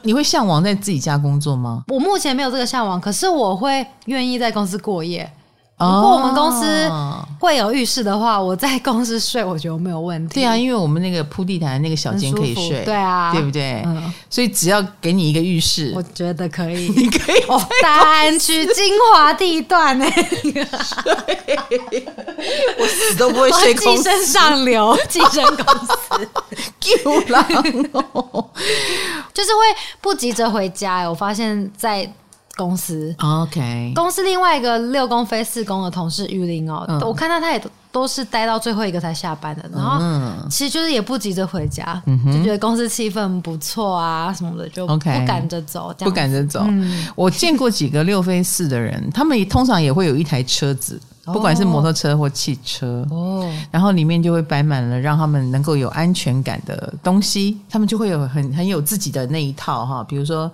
你会向往在自己家工作吗？我目前没有这个向往，可是我会愿意在公司过夜。如果我们公司会有浴室的话，我在公司睡，我觉得没有问题。对啊，因为我们那个铺地毯那个小间可以睡，对啊，对不对？嗯，所以只要给你一个浴室，我觉得可以。你可以 哦，大安区精华地段呢，我死都不会睡公司。寄生上流，寄生公司，救狼，就是会不急着回家。我发现，在。公司，OK，公司另外一个六宫飞四宫的同事玉林哦，嗯、我看到他也都是待到最后一个才下班的，然后其实就是也不急着回家，嗯、就觉得公司气氛不错啊什么的，就不赶着走，okay, 不赶着走。嗯、我见过几个六飞四的人，他们通常也会有一台车子，不管是摩托车或汽车，哦，然后里面就会摆满了让他们能够有安全感的东西，他们就会有很很有自己的那一套哈，比如说。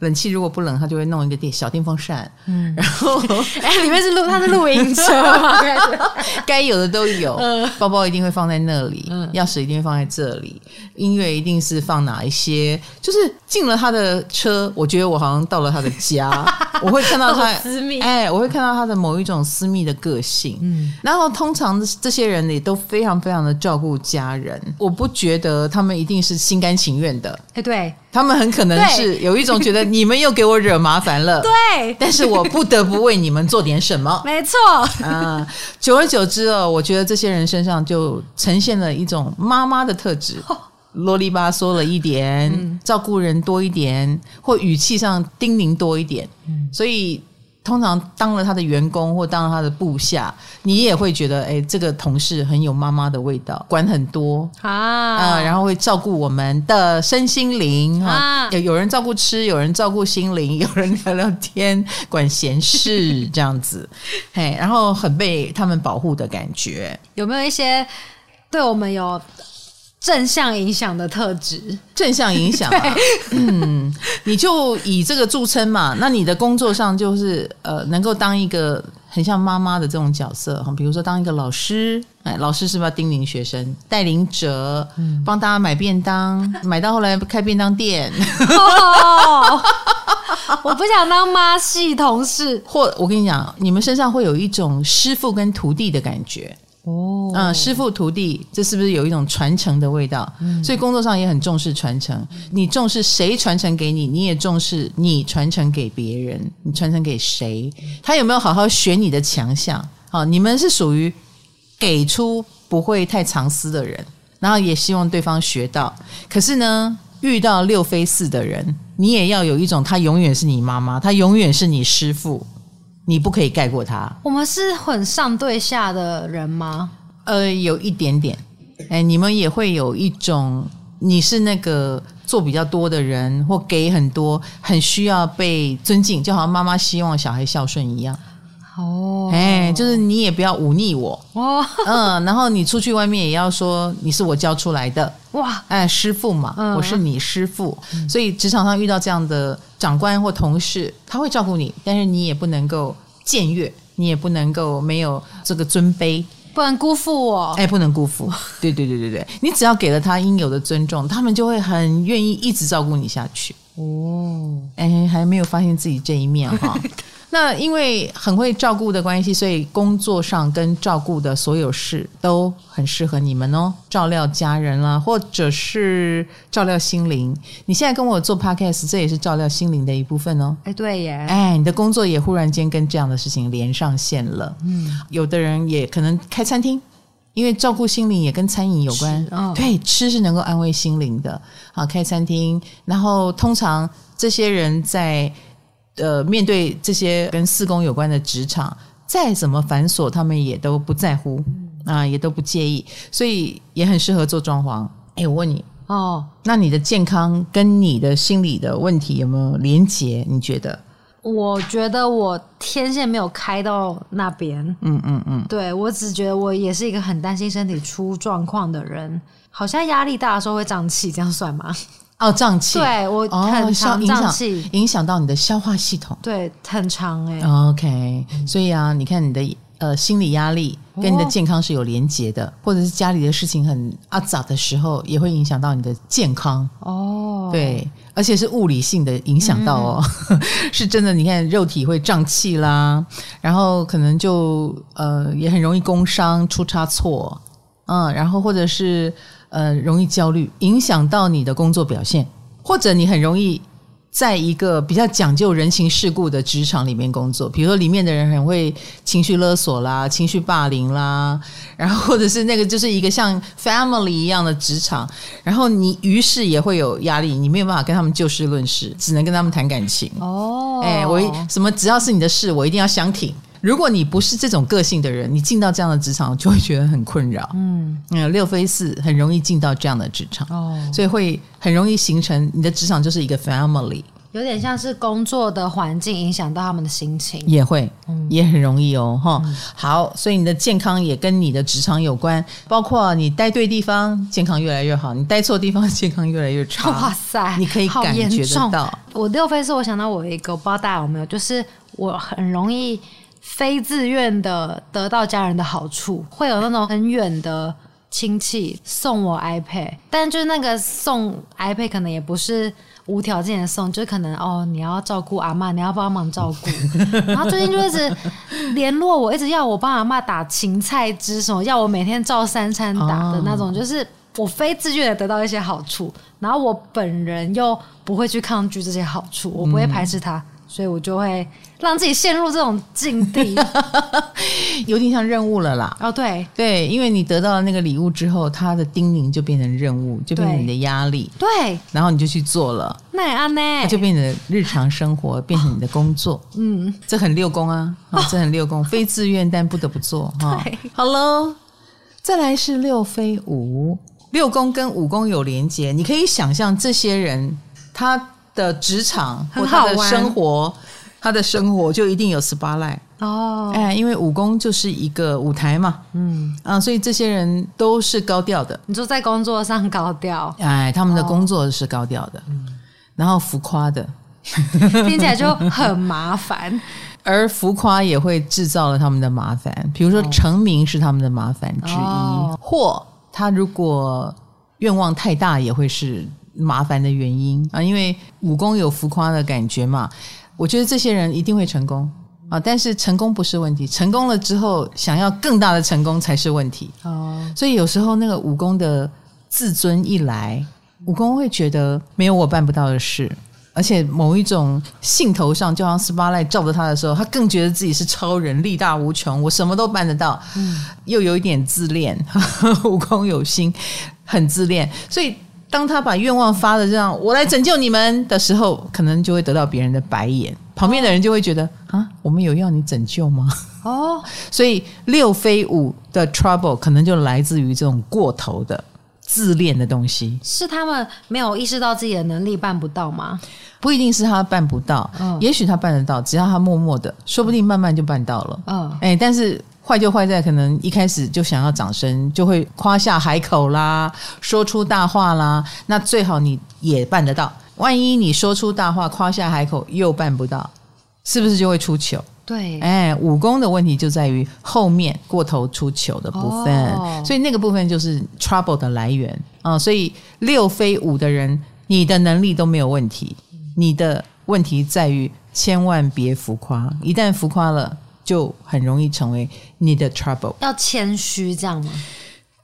冷气如果不冷，他就会弄一个电小电风扇，嗯，然后 哎，里面是露，他是露营车吗？该有的都有，嗯、包包一定会放在那里，嗯，钥匙一定会放在这里，音乐一定是放哪一些，就是进了他的车，我觉得我好像到了他的家，我会看到他私密，哎，我会看到他的某一种私密的个性，嗯，然后通常这些人也都非常非常的照顾家人，我不觉得他们一定是心甘情愿的，哎，对。他们很可能是有一种觉得你们又给我惹麻烦了，对，但是我不得不为你们做点什么，没错，啊，久而久之哦，我觉得这些人身上就呈现了一种妈妈的特质，啰里吧嗦了一点，嗯、照顾人多一点，或语气上叮咛多一点，嗯、所以。通常当了他的员工或当了他的部下，你也会觉得，哎，这个同事很有妈妈的味道，管很多。啊、呃，然后会照顾我们的身心灵哈，有、啊、有人照顾吃，有人照顾心灵，有人聊聊天，管闲事 这样子，嘿，然后很被他们保护的感觉，有没有一些对我们有？正向影响的特质，正向影响啊，嗯，你就以这个著称嘛。那你的工作上就是呃，能够当一个很像妈妈的这种角色哈，比如说当一个老师，哎，老师是不是要叮咛学生，带领者，嗯、帮大家买便当，买到后来开便当店。哦、我不想当妈系同事，或我跟你讲，你们身上会有一种师傅跟徒弟的感觉。哦，嗯，师傅徒弟，这是不是有一种传承的味道？嗯，所以工作上也很重视传承。你重视谁传承给你，你也重视你传承给别人。你传承给谁，他有没有好好学你的强项？好，你们是属于给出不会太藏私的人，然后也希望对方学到。可是呢，遇到六非四的人，你也要有一种，他永远是你妈妈，他永远是你师傅。你不可以盖过他。我们是很上对下的人吗？呃，有一点点。哎，你们也会有一种，你是那个做比较多的人，或给很多，很需要被尊敬，就好像妈妈希望小孩孝顺一样。哦，哎，就是你也不要忤逆我。哦，嗯，然后你出去外面也要说你是我教出来的。哇，哎，师傅嘛，嗯、我是你师傅，嗯、所以职场上遇到这样的长官或同事，他会照顾你，但是你也不能够僭越，你也不能够没有这个尊卑，不能辜负我。哎，不能辜负。对对对对对，你只要给了他应有的尊重，他们就会很愿意一直照顾你下去。哦，哎，还没有发现自己这一面哈。那因为很会照顾的关系，所以工作上跟照顾的所有事都很适合你们哦。照料家人啦，或者是照料心灵。你现在跟我做 podcast，这也是照料心灵的一部分哦。哎，对耶。哎，你的工作也忽然间跟这样的事情连上线了。嗯，有的人也可能开餐厅，因为照顾心灵也跟餐饮有关。哦，对，吃是能够安慰心灵的。好，开餐厅，然后通常这些人在。呃，面对这些跟四宫有关的职场，再怎么繁琐，他们也都不在乎啊，也都不介意，所以也很适合做装潢。哎，我问你哦，那你的健康跟你的心理的问题有没有连结？你觉得？我觉得我天线没有开到那边。嗯嗯嗯，对，我只觉得我也是一个很担心身体出状况的人，好像压力大的时候会胀气，这样算吗？哦，胀气，对我很常胀气，哦，影响到你的消化系统，对，很长哎。OK，所以啊，你看你的呃心理压力跟你的健康是有连结的，哦，或者是家里的事情很阿杂的时候，也会影响到你的健康哦。对，而且是物理性的影响到哦，嗯、是真的。你看肉体会胀气啦，然后可能就呃也很容易工伤出差错，嗯，然后或者是。呃，容易焦虑，影响到你的工作表现，或者你很容易在一个比较讲究人情世故的职场里面工作，比如说里面的人很会情绪勒索啦、情绪霸凌啦，然后或者是那个就是一个像 family 一样的职场，然后你于是也会有压力，你没有办法跟他们就事论事，只能跟他们谈感情。哦，哎，我什么只要是你的事，我一定要相挺。如果你不是这种个性的人，你进到这样的职场就会觉得很困扰。嗯，嗯，六飞四很容易进到这样的职场，哦，所以会很容易形成你的职场就是一个 family，有点像是工作的环境影响到他们的心情，也会，嗯，也很容易哦，哈、嗯。好，所以你的健康也跟你的职场有关，包括你待对地方，健康越来越好；你待错地方，健康越来越差。哇塞，你可以感觉得到。我六飞四，我想到我一个，我不知道大家有没有，就是我很容易。非自愿的得到家人的好处，会有那种很远的亲戚送我 iPad，但就是那个送 iPad 可能也不是无条件的送，就可能哦，你要照顾阿嬷，你要帮忙照顾，然后最近就一直联络我，一直要我帮阿嬷打芹菜汁什么，要我每天照三餐打的那种，就是我非自愿的得到一些好处，然后我本人又不会去抗拒这些好处，我不会排斥它。所以我就会让自己陷入这种境地，有点像任务了啦。哦，对对，因为你得到了那个礼物之后，它的叮咛就变成任务，就变成你的压力。对，然后你就去做了。那也安呢？就变成日常生活，变成你的工作。嗯，这很六宫啊，哦，这很六宫，非自愿但不得不做。哈，好喽，再来是六飞五，六宫跟五宫有连接，你可以想象这些人他。的职场或他的生活，他的生活就一定有 spotlight 哦，哎，因为武功就是一个舞台嘛，嗯。啊，所以这些人都是高调的。你说在工作上高调，哎，他们的工作是高调的，嗯，然后浮夸的，听起来就很麻烦，而浮夸也会制造了他们的麻烦。比如说成名是他们的麻烦之一，哦，或他如果愿望太大，也会是。麻烦的原因啊，因为武功有浮夸的感觉嘛，我觉得这些人一定会成功啊，但是成功不是问题，成功了之后想要更大的成功才是问题哦。所以有时候那个武功的自尊一来，武功会觉得没有我办不到的事，而且某一种兴头上，就像 spotlight 照着他的时候，他更觉得自己是超人，力大无穷，我什么都办得到，嗯，又有一点自恋，武功有心，很自恋，所以。当他把愿望发的这样，我来拯救你们的时候，可能就会得到别人的白眼，旁边的人就会觉得啊，我们有要你拯救吗？哦，所以六飞五的 trouble 可能就来自于这种过头的自恋的东西。是他们没有意识到自己的能力办不到吗？不一定是他办不到，嗯，也许他办得到，只要他默默的，说不定慢慢就办到了。嗯，哎，但是。坏就坏在可能一开始就想要掌声，就会夸下海口啦，说出大话啦。那最好你也办得到。万一你说出大话，夸下海口又办不到，是不是就会出糗？对，哎，武功的问题就在于后面过头出糗的部分，哦，所以那个部分就是 trouble 的来源啊。所以六飞五的人，你的能力都没有问题，你的问题在于千万别浮夸，一旦浮夸了，就很容易成为你的 trouble。要谦虚，这样吗？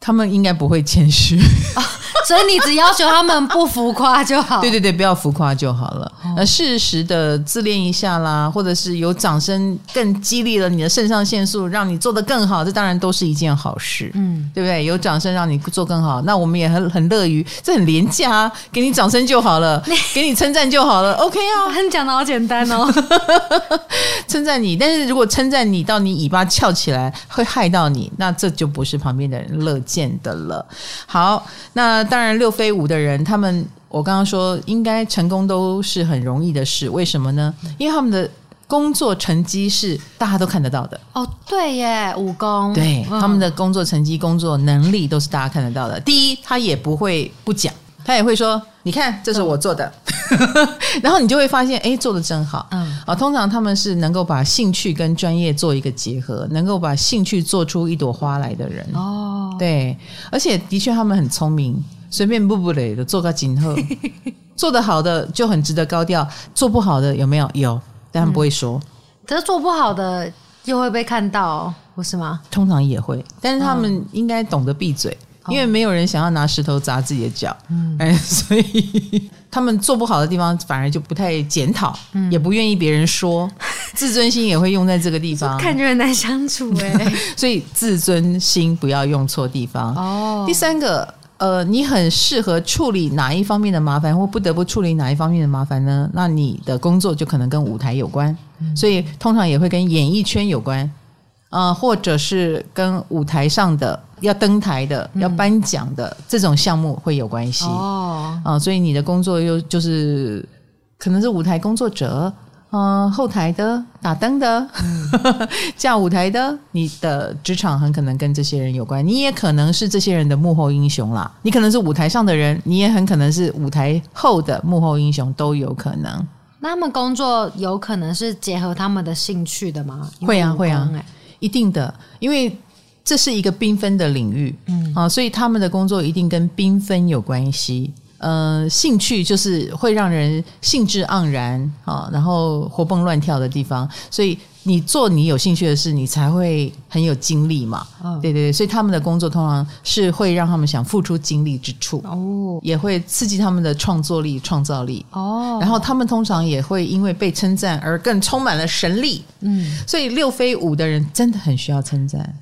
他们应该不会谦虚。哦所以你只要求他们不浮夸就好。对对对，不要浮夸就好了。呃，适时的自恋一下啦，或者是有掌声更激励了你的肾上腺素，让你做得更好，这当然都是一件好事。嗯，对不对？有掌声让你做更好，那我们也很很乐于，这很廉价啊，给你掌声就好了，给你称赞就好了。OK 啊，很讲的好简单哦，称赞你。但是如果称赞你到你尾巴翘起来会害到你，那这就不是旁边的人乐见的了。好，那。当然，六飞五的人，他们我刚刚说应该成功都是很容易的事，为什么呢？因为他们的工作成绩是大家都看得到的。哦，对耶，武功，对，他们的工作成绩、工作能力都是大家看得到的。第一，他也不会不讲，他也会说：“你看，这是我做的。”然后你就会发现，哎，做的真好。嗯，啊，通常他们是能够把兴趣跟专业做一个结合，能够把兴趣做出一朵花来的人。哦，对，而且的确他们很聪明。随便不不累的做个锦鹤，做得好的就很值得高调，做不好的有没有？有，但不会说。嗯、可是做不好的又会被看到，不是吗？通常也会，但是他们应该懂得闭嘴，嗯、因为没有人想要拿石头砸自己的脚。嗯，所以他们做不好的地方反而就不太检讨，嗯、也不愿意别人说，自尊心也会用在这个地方，看着很难相处 哎。所以自尊心不要用错地方哦。第三个。呃，你很适合处理哪一方面的麻烦，或不得不处理哪一方面的麻烦呢？那你的工作就可能跟舞台有关，嗯、所以通常也会跟演艺圈有关，啊、呃，或者是跟舞台上的要登台的、嗯、要颁奖的这种项目会有关系哦。啊、呃，所以你的工作又就是可能是舞台工作者。嗯、呃，后台的、打灯的、架舞台的，你的职场很可能跟这些人有关。你也可能是这些人的幕后英雄啦。你可能是舞台上的人，你也很可能是舞台后的幕后英雄，都有可能。那他们工作有可能是结合他们的兴趣的吗？会啊，会啊，一定的，因为这是一个缤纷的领域，嗯啊，所以他们的工作一定跟缤纷有关系。呃，兴趣就是会让人兴致盎然啊，然后活蹦乱跳的地方。所以你做你有兴趣的事，你才会很有精力嘛。哦、对对对，所以他们的工作通常是会让他们想付出精力之处哦，也会刺激他们的创作力、创造力哦。然后他们通常也会因为被称赞而更充满了神力。嗯，所以六飞五的人真的很需要称赞。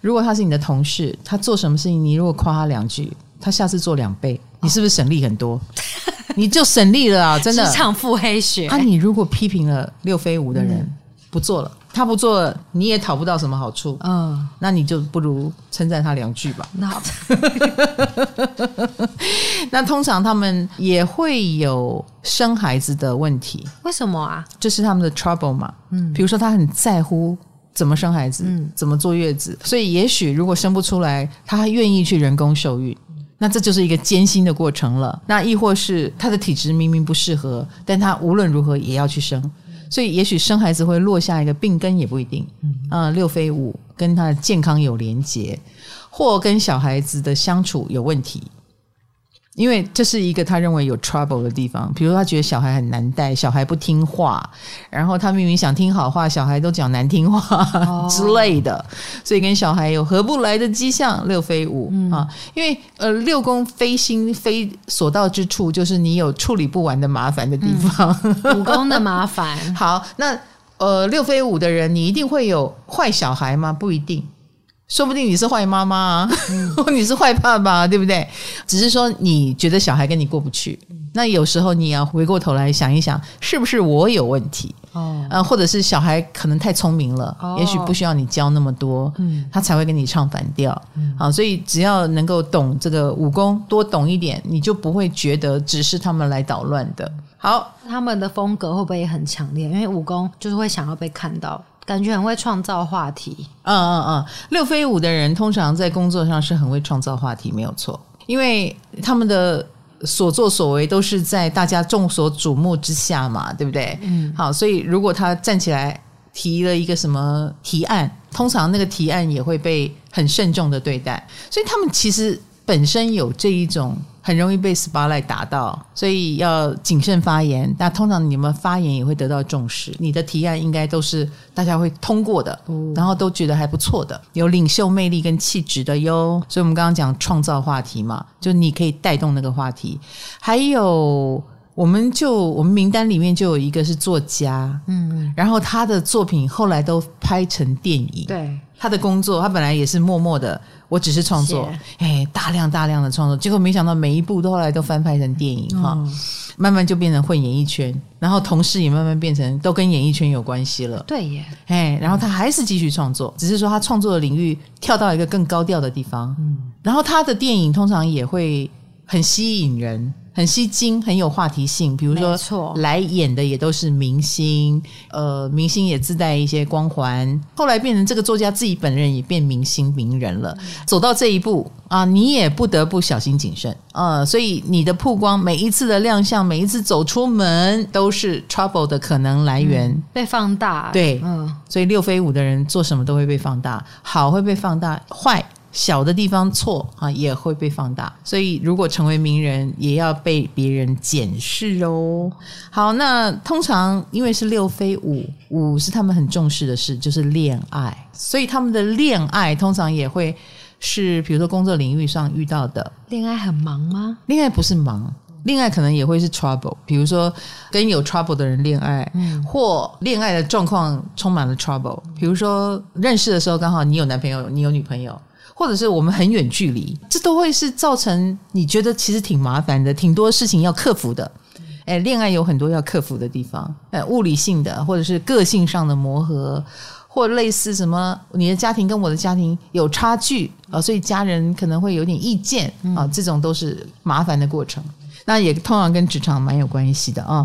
如果他是你的同事，他做什么事情，你如果夸他两句，他下次做两倍。你是不是省力很多？你就省力了啊！真的，职场腹黑学。啊，你如果批评了六飞五的人，嗯、不做了，他不做了，你也讨不到什么好处。嗯，那你就不如称赞他两句吧。那好 那通常他们也会有生孩子的问题。为什么啊？就是他们的 trouble 嘛。嗯，比如说他很在乎怎么生孩子，嗯，怎么坐月子，所以也许如果生不出来，他还愿意去人工受孕。那这就是一个艰辛的过程了。那亦或是他的体质明明不适合，但他无论如何也要去生，所以也许生孩子会落下一个病根也不一定。嗯，呃，六非五跟他的健康有连结，或跟小孩子的相处有问题。因为这是一个他认为有 trouble 的地方，比如他觉得小孩很难带，小孩不听话，然后他明明想听好话，小孩都讲难听话 之类的，所以跟小孩有合不来的迹象。六飞五、嗯、啊，因为呃六宫飞星飞所到之处，就是你有处理不完的麻烦的地方。嗯、五宫的麻烦。好，那呃六飞五的人，你一定会有坏小孩吗？不一定。说不定你是坏妈妈啊，嗯、你是坏爸爸，对不对？只是说你觉得小孩跟你过不去，嗯、那有时候你要回过头来想一想，是不是我有问题？哦，呃，或者是小孩可能太聪明了，哦、也许不需要你教那么多，嗯，他才会跟你唱反调。嗯，好，所以只要能够懂这个武功，多懂一点，你就不会觉得只是他们来捣乱的。好，他们的风格会不会也很强烈？因为武功就是会想要被看到。感觉很会创造话题，嗯嗯嗯，六飞五的人通常在工作上是很会创造话题，没有错，因为他们的所作所为都是在大家众所瞩目之下嘛，对不对？嗯，好，所以如果他站起来提了一个什么提案，通常那个提案也会被很慎重的对待，所以他们其实本身有这一种。很容易被 spotlight 打到，所以要谨慎发言。那通常你们发言也会得到重视，你的提案应该都是大家会通过的，嗯、然后都觉得还不错的，有领袖魅力跟气质的哟。所以我们刚刚讲创造话题嘛，就你可以带动那个话题。还有，我们就我们名单里面就有一个是作家，嗯，然后他的作品后来都拍成电影，对。他的工作，他本来也是默默的，我只是创作，哎，大量大量的创作，结果没想到每一部都后来都翻拍成电影哈，嗯、慢慢就变成混演艺圈，然后同事也慢慢变成都跟演艺圈有关系了，对耶，哎，然后他还是继续创作，只是说他创作的领域跳到一个更高调的地方，嗯，然后他的电影通常也会很吸引人。很吸睛，很有话题性。比如说，来演的也都是明星，呃，明星也自带一些光环。后来变成这个作家自己本人也变明星名人了。走到这一步啊，你也不得不小心谨慎啊。所以你的曝光，每一次的亮相，每一次走出门，都是 trouble 的可能来源，嗯、被放大。对，嗯，所以六飞五的人做什么都会被放大，好会被放大，坏。小的地方错啊，也会被放大，所以如果成为名人，也要被别人检视哦。好，那通常因为是六飞五，五是他们很重视的事，就是恋爱，所以他们的恋爱通常也会是，比如说工作领域上遇到的。恋爱很忙吗？恋爱不是忙，恋爱可能也会是 trouble，比如说跟有 trouble 的人恋爱，嗯、或恋爱的状况充满了 trouble，比如说认识的时候刚好你有男朋友，你有女朋友。或者是我们很远距离，这都会是造成你觉得其实挺麻烦的，挺多事情要克服的。哎，恋爱有很多要克服的地方，哎，物理性的，或者是个性上的磨合，或类似什么，你的家庭跟我的家庭有差距啊，所以家人可能会有点意见啊，这种都是麻烦的过程。那也通常跟职场蛮有关系的啊。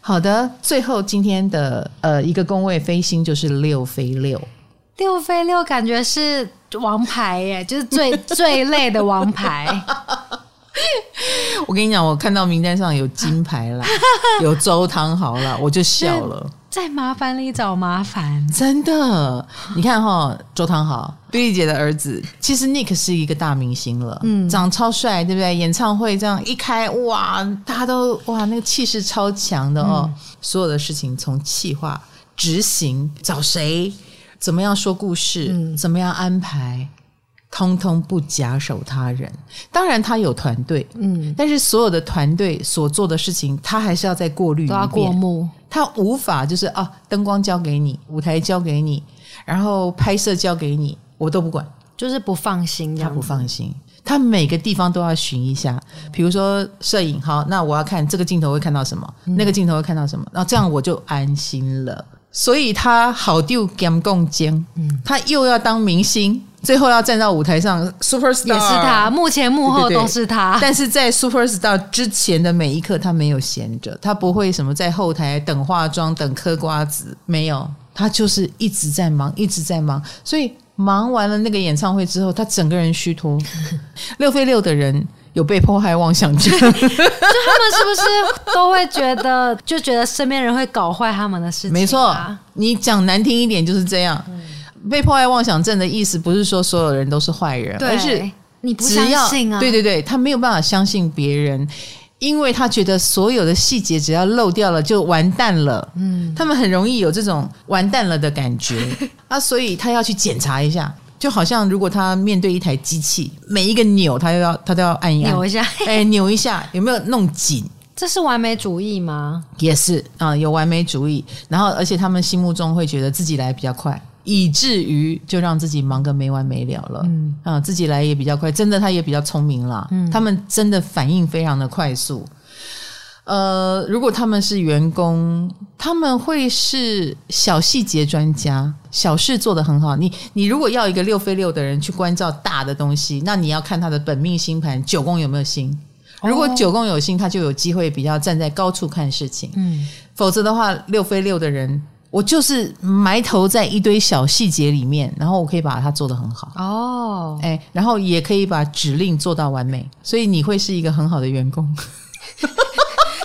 好的，最后今天的呃一个宫位飞星就是六飞六，六飞六感觉是。王牌耶，就是最 最累的王牌。我跟你讲，我看到名单上有金牌啦，有周汤豪啦，我就笑了。在麻烦里找麻烦，真的。你看哈、哦，周汤豪，Billy 姐的儿子，其实 Nick 是一个大明星了，嗯，长超帅，对不对？演唱会这样一开，哇，大家都哇，那个气势超强的哦。嗯、所有的事情从企划、执行，找谁？怎么样说故事？嗯、怎么样安排？通通不假手他人。当然，他有团队，嗯，但是所有的团队所做的事情，他还是要再过滤一遍。过目。他无法就是啊，灯光交给你，舞台交给你，然后拍摄交给你，我都不管，就是不放心。他不放心，他每个地方都要寻一下。比如说摄影，好，那我要看这个镜头会看到什么，嗯、那个镜头会看到什么，然后这样我就安心了。所以他好丢兼共兼，嗯，他又要当明星，最后要站到舞台上，super star 也是他，幕前幕后都是他。对对对，但是在 super star 之前的每一刻，他没有闲着，他不会什么在后台等化妆、等嗑瓜子，没有，他就是一直在忙，一直在忙。所以忙完了那个演唱会之后，他整个人虚脱。六飞六的人。有被迫害妄想症，就他们是不是都会觉得，就觉得身边人会搞坏他们的事情？没错，你讲难听一点就是这样。被迫害妄想症的意思不是说所有人都是坏人，而是你不相信啊？对对对，他没有办法相信别人，因为他觉得所有的细节只要漏掉了就完蛋了。嗯，他们很容易有这种完蛋了的感觉 啊，所以他要去检查一下。就好像如果他面对一台机器，每一个钮他都要他都要按一按，扭一下，哎，扭一下，有没有弄紧？这是完美主义吗？也是啊，有完美主义。然后，而且他们心目中会觉得自己来比较快，以至于就让自己忙个没完没了了。嗯啊，自己来也比较快，真的他也比较聪明啦。嗯，他们真的反应非常的快速。呃，如果他们是员工，他们会是小细节专家，小事做得很好。你你如果要一个六飞六的人去关照大的东西，那你要看他的本命星盘九宫有没有星。如果九宫有星，他就有机会比较站在高处看事情。嗯，否则的话，六飞六的人，我就是埋头在一堆小细节里面，然后我可以把它做得很好。哦，哎，然后也可以把指令做到完美，所以你会是一个很好的员工。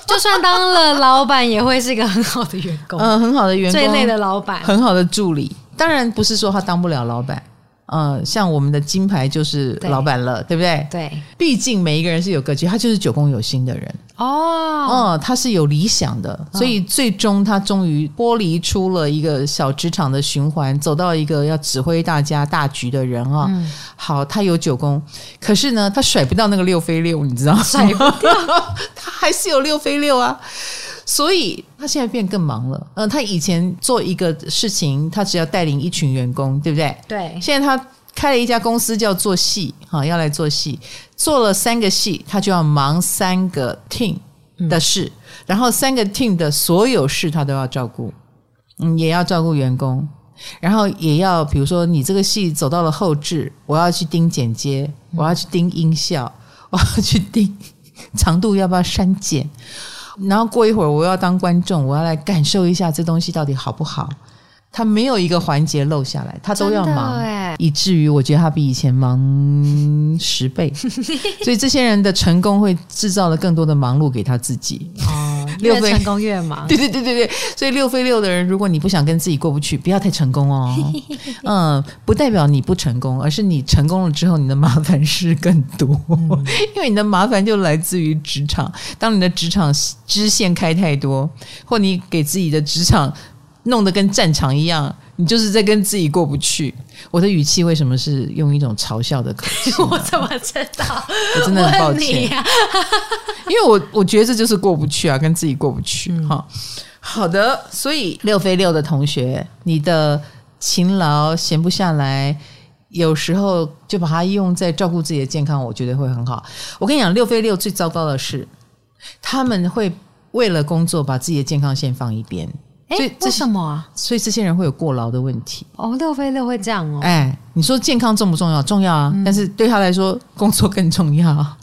就算当了老板，也会是一个很好的员工。嗯，很好的员工，最累的老板，很好的助理。当然不是说他当不了老板，呃，像我们的金牌就是老板了，对，对不对？对，毕竟每一个人是有格局，他就是九宫有心的人哦，嗯，他是有理想的，所以最终他终于剥离出了一个小职场的循环，走到一个要指挥大家大局的人啊。嗯、好，他有九宫，可是呢，他甩不到那个六飞六，你知道吗？甩不掉，他还是有六飞六啊。所以他现在变更忙了。嗯、呃，他以前做一个事情，他只要带领一群员工，对不对？对。现在他开了一家公司，叫做戏，哈，要来做戏，做了三个戏，他就要忙三个 team 的事，嗯、然后三个 team 的所有事他都要照顾，嗯，也要照顾员工，然后也要，比如说你这个戏走到了后置，我要去盯剪接，我要去盯音效，我要去盯长度要不要删减。然后过一会儿，我要当观众，我要来感受一下这东西到底好不好。他没有一个环节漏下来，他都要忙，以至于我觉得他比以前忙十倍。所以这些人的成功会制造了更多的忙碌给他自己。哦，越成功越忙。对对对对对，所以六飞六的人，如果你不想跟自己过不去，不要太成功哦。嗯，不代表你不成功，而是你成功了之后，你的麻烦事更多。嗯，因为你的麻烦就来自于职场。当你的职场支线开太多，或你给自己的职场。弄得跟战场一样，你就是在跟自己过不去。我的语气为什么是用一种嘲笑的口气？我怎么知道？我真的很抱歉，啊、因为我我觉得这就是过不去啊，跟自己过不去。哈、嗯，好的，所以六飞六的同学，你的勤劳闲不下来，有时候就把它用在照顾自己的健康，我觉得会很好。我跟你讲，六飞六最糟糕的是，他们会为了工作把自己的健康先放一边。所以为什么啊？所以这些人会有过劳的问题。哦，六飞六会这样哦。哎，你说健康重不重要？重要啊！嗯、但是对他来说，工作更重要。啊，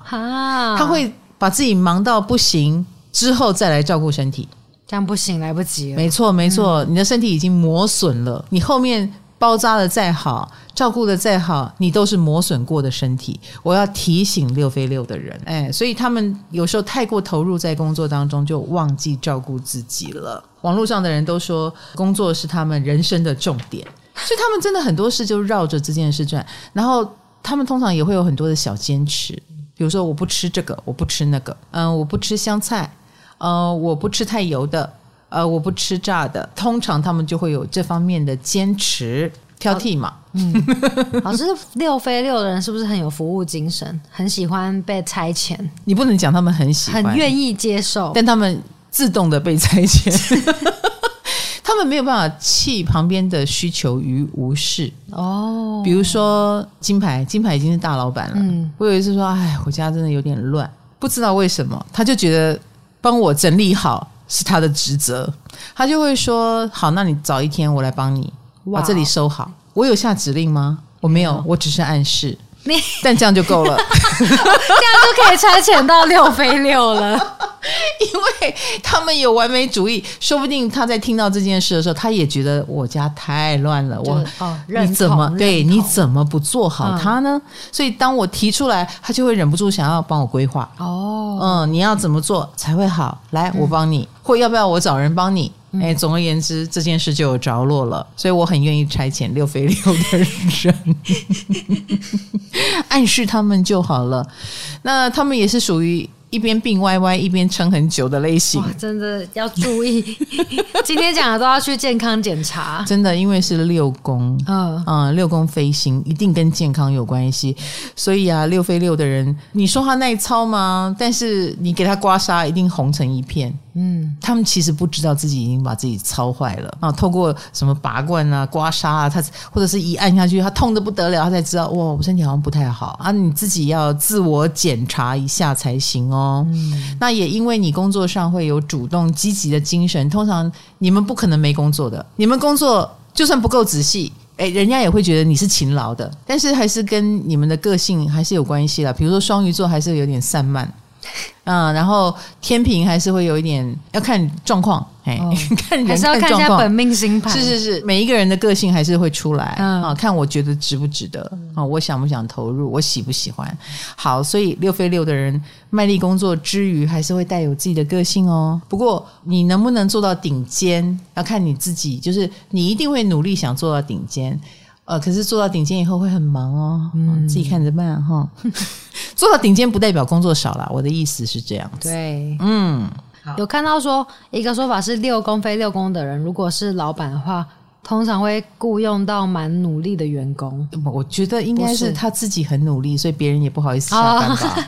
他会把自己忙到不行之后再来照顾身体，这样不行，来不及了。没错，没错，嗯、你的身体已经磨损了，你后面。包扎的再好，照顾的再好，你都是磨损过的身体。我要提醒六飞六的人，哎，所以他们有时候太过投入在工作当中，就忘记照顾自己了。网络上的人都说，工作是他们人生的重点，所以他们真的很多事就绕着这件事转。然后他们通常也会有很多的小坚持，比如说我不吃这个，我不吃那个，嗯，我不吃香菜，呃，我不吃太油的。呃，我不吃炸的，通常他们就会有这方面的坚持挑剔嘛。嗯，老师，六飞六的人是不是很有服务精神，很喜欢被差遣？你不能讲他们很喜欢，很愿意接受，但他们自动的被差遣，他们没有办法弃旁边的需求于无视。哦，比如说金牌，金牌已经是大老板了。嗯，我有一次说，哎，我家真的有点乱，不知道为什么，他就觉得帮我整理好。是他的职责，他就会说：“好，那你早一天我来帮你把这里收好。我有下指令吗？我没有，我只是暗示。但这样就够了，这样就可以差遣到六飞六了。” 因为他们有完美主义，说不定他在听到这件事的时候，他也觉得我家太乱了。我哦，你怎么对？你怎么不做好它呢？嗯、所以当我提出来，他就会忍不住想要帮我规划。哦，嗯，你要怎么做才会好？来，我帮你，嗯、或要不要我找人帮你？哎，总而言之，这件事就有着落了。所以我很愿意差遣六飞六的人，暗示他们就好了。那他们也是属于。一边病歪歪，一边撑很久的类型，真的要注意。今天讲的都要去健康检查，真的，因为是六宫，嗯嗯，六宫飞星一定跟健康有关系。所以啊，六飞六的人，你说他耐操吗？但是你给他刮痧，一定红成一片。嗯，他们其实不知道自己已经把自己操坏了啊！透过什么拔罐啊、刮痧啊，他或者是一按下去，他痛的不得了，他才知道哇，我身体好像不太好啊！你自己要自我检查一下才行哦。嗯，那也因为你工作上会有主动积极的精神，通常你们不可能没工作的，你们工作就算不够仔细，哎，人家也会觉得你是勤劳的，但是还是跟你们的个性还是有关系啦。比如说双鱼座还是有点散漫。嗯，然后天平还是会有一点要看状况，哎、哦，看人还是要看一下本命星盘。是是是，每一个人的个性还是会出来、嗯、啊。看我觉得值不值得啊，我想不想投入，我喜不喜欢。好，所以六飞六的人卖力工作之余，还是会带有自己的个性哦。不过你能不能做到顶尖，要看你自己，就是你一定会努力想做到顶尖。呃，可是做到顶尖以后会很忙哦，嗯，自己看着办哈。做到顶尖不代表工作少啦，我的意思是这样子。对，嗯，有看到说一个说法是六宫非六宫的人，如果是老板的话。通常会雇佣到蛮努力的员工，我觉得应该是他自己很努力，所以别人也不好意思下班吧。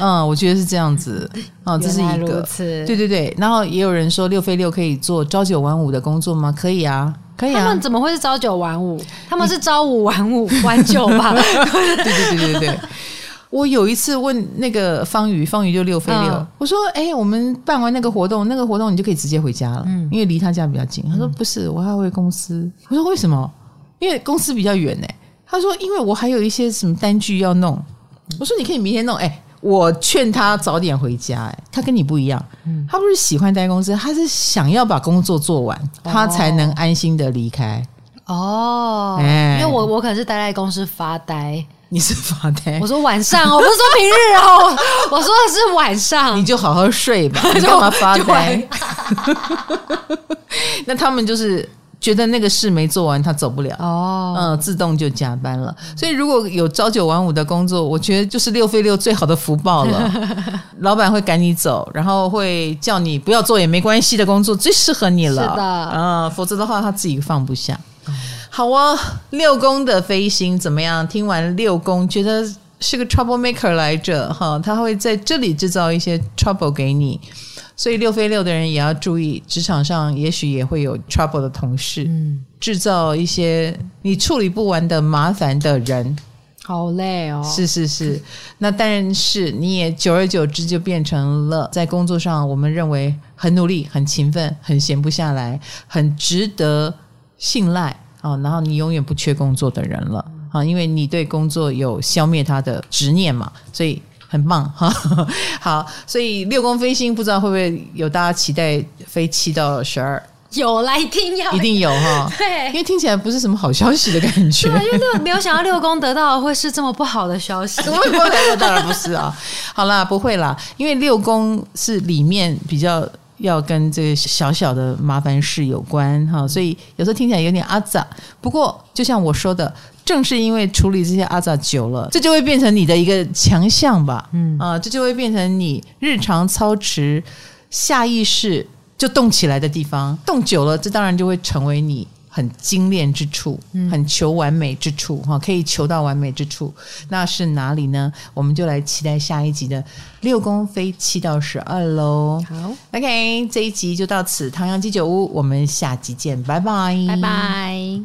嗯，我觉得是这样子。哦，这是一个。对对对。然后也有人说六飞六可以做朝九晚五的工作吗？可以啊，可以啊。他们怎么会是朝九晚五？他们是朝五晚五，晚九吧？对对对对对对。我有一次问那个方宇，方宇就六飞六。嗯、我说：“哎、欸，我们办完那个活动，那个活动你就可以直接回家了，嗯、因为离他家比较近。”他说：“不是，我还要回公司。”我说：“为什么？因为公司比较远呢。”他说：“因为我还有一些什么单据要弄。”我说：“你可以明天弄。”哎，我劝他早点回家。哎，他跟你不一样，他不是喜欢待公司，他是想要把工作做完，他才能安心的离开。哦，欸、因为我我可能是待在公司发呆。你是发呆？我说晚上，我不是说平日哦，我说的是晚上。你就好好睡吧，你干嘛发呆？那他们就是觉得那个事没做完，他走不了哦，嗯，自动就加班了。所以如果有朝九晚五的工作，我觉得就是六飞六最好的福报了。老板会赶你走，然后会叫你不要做也没关系的工作，最适合你了。是的，嗯，否则的话他自己放不下。好啊，六宫的飞星怎么样？听完六宫，觉得是个 trouble maker 来着哈，他会在这里制造一些 trouble 给你，所以六飞六的人也要注意，职场上也许也会有 trouble 的同事，嗯，制造一些你处理不完的麻烦的人，好累哦。是是是，那但是你也久而久之就变成了在工作上我们认为很努力、很勤奋、很闲不下来、很值得信赖。哦，然后你永远不缺工作的人了啊，因为你对工作有消灭他的执念嘛，所以很棒哈。好，所以六宫飞星不知道会不会有大家期待飞七到十二？有啦，一定要，一定有哈。对，因为听起来不是什么好消息的感觉。对，因为六没有想到六宫得到的会是这么不好的消息。当然不是啊。好啦，不会啦，因为六宫是里面比较。要跟这个小小的麻烦事有关哈，所以有时候听起来有点阿杂。不过就像我说的，正是因为处理这些阿杂久了，这就会变成你的一个强项吧。嗯啊，这就会变成你日常操持下意识就动起来的地方。动久了，这当然就会成为你。很精炼之处，很求完美之处，哈，可以求到完美之处，那是哪里呢？我们就来期待下一集的六宫飞七到十二喽。好，OK，这一集就到此。唐阳鸡酒屋，我们下集见，拜拜，拜拜。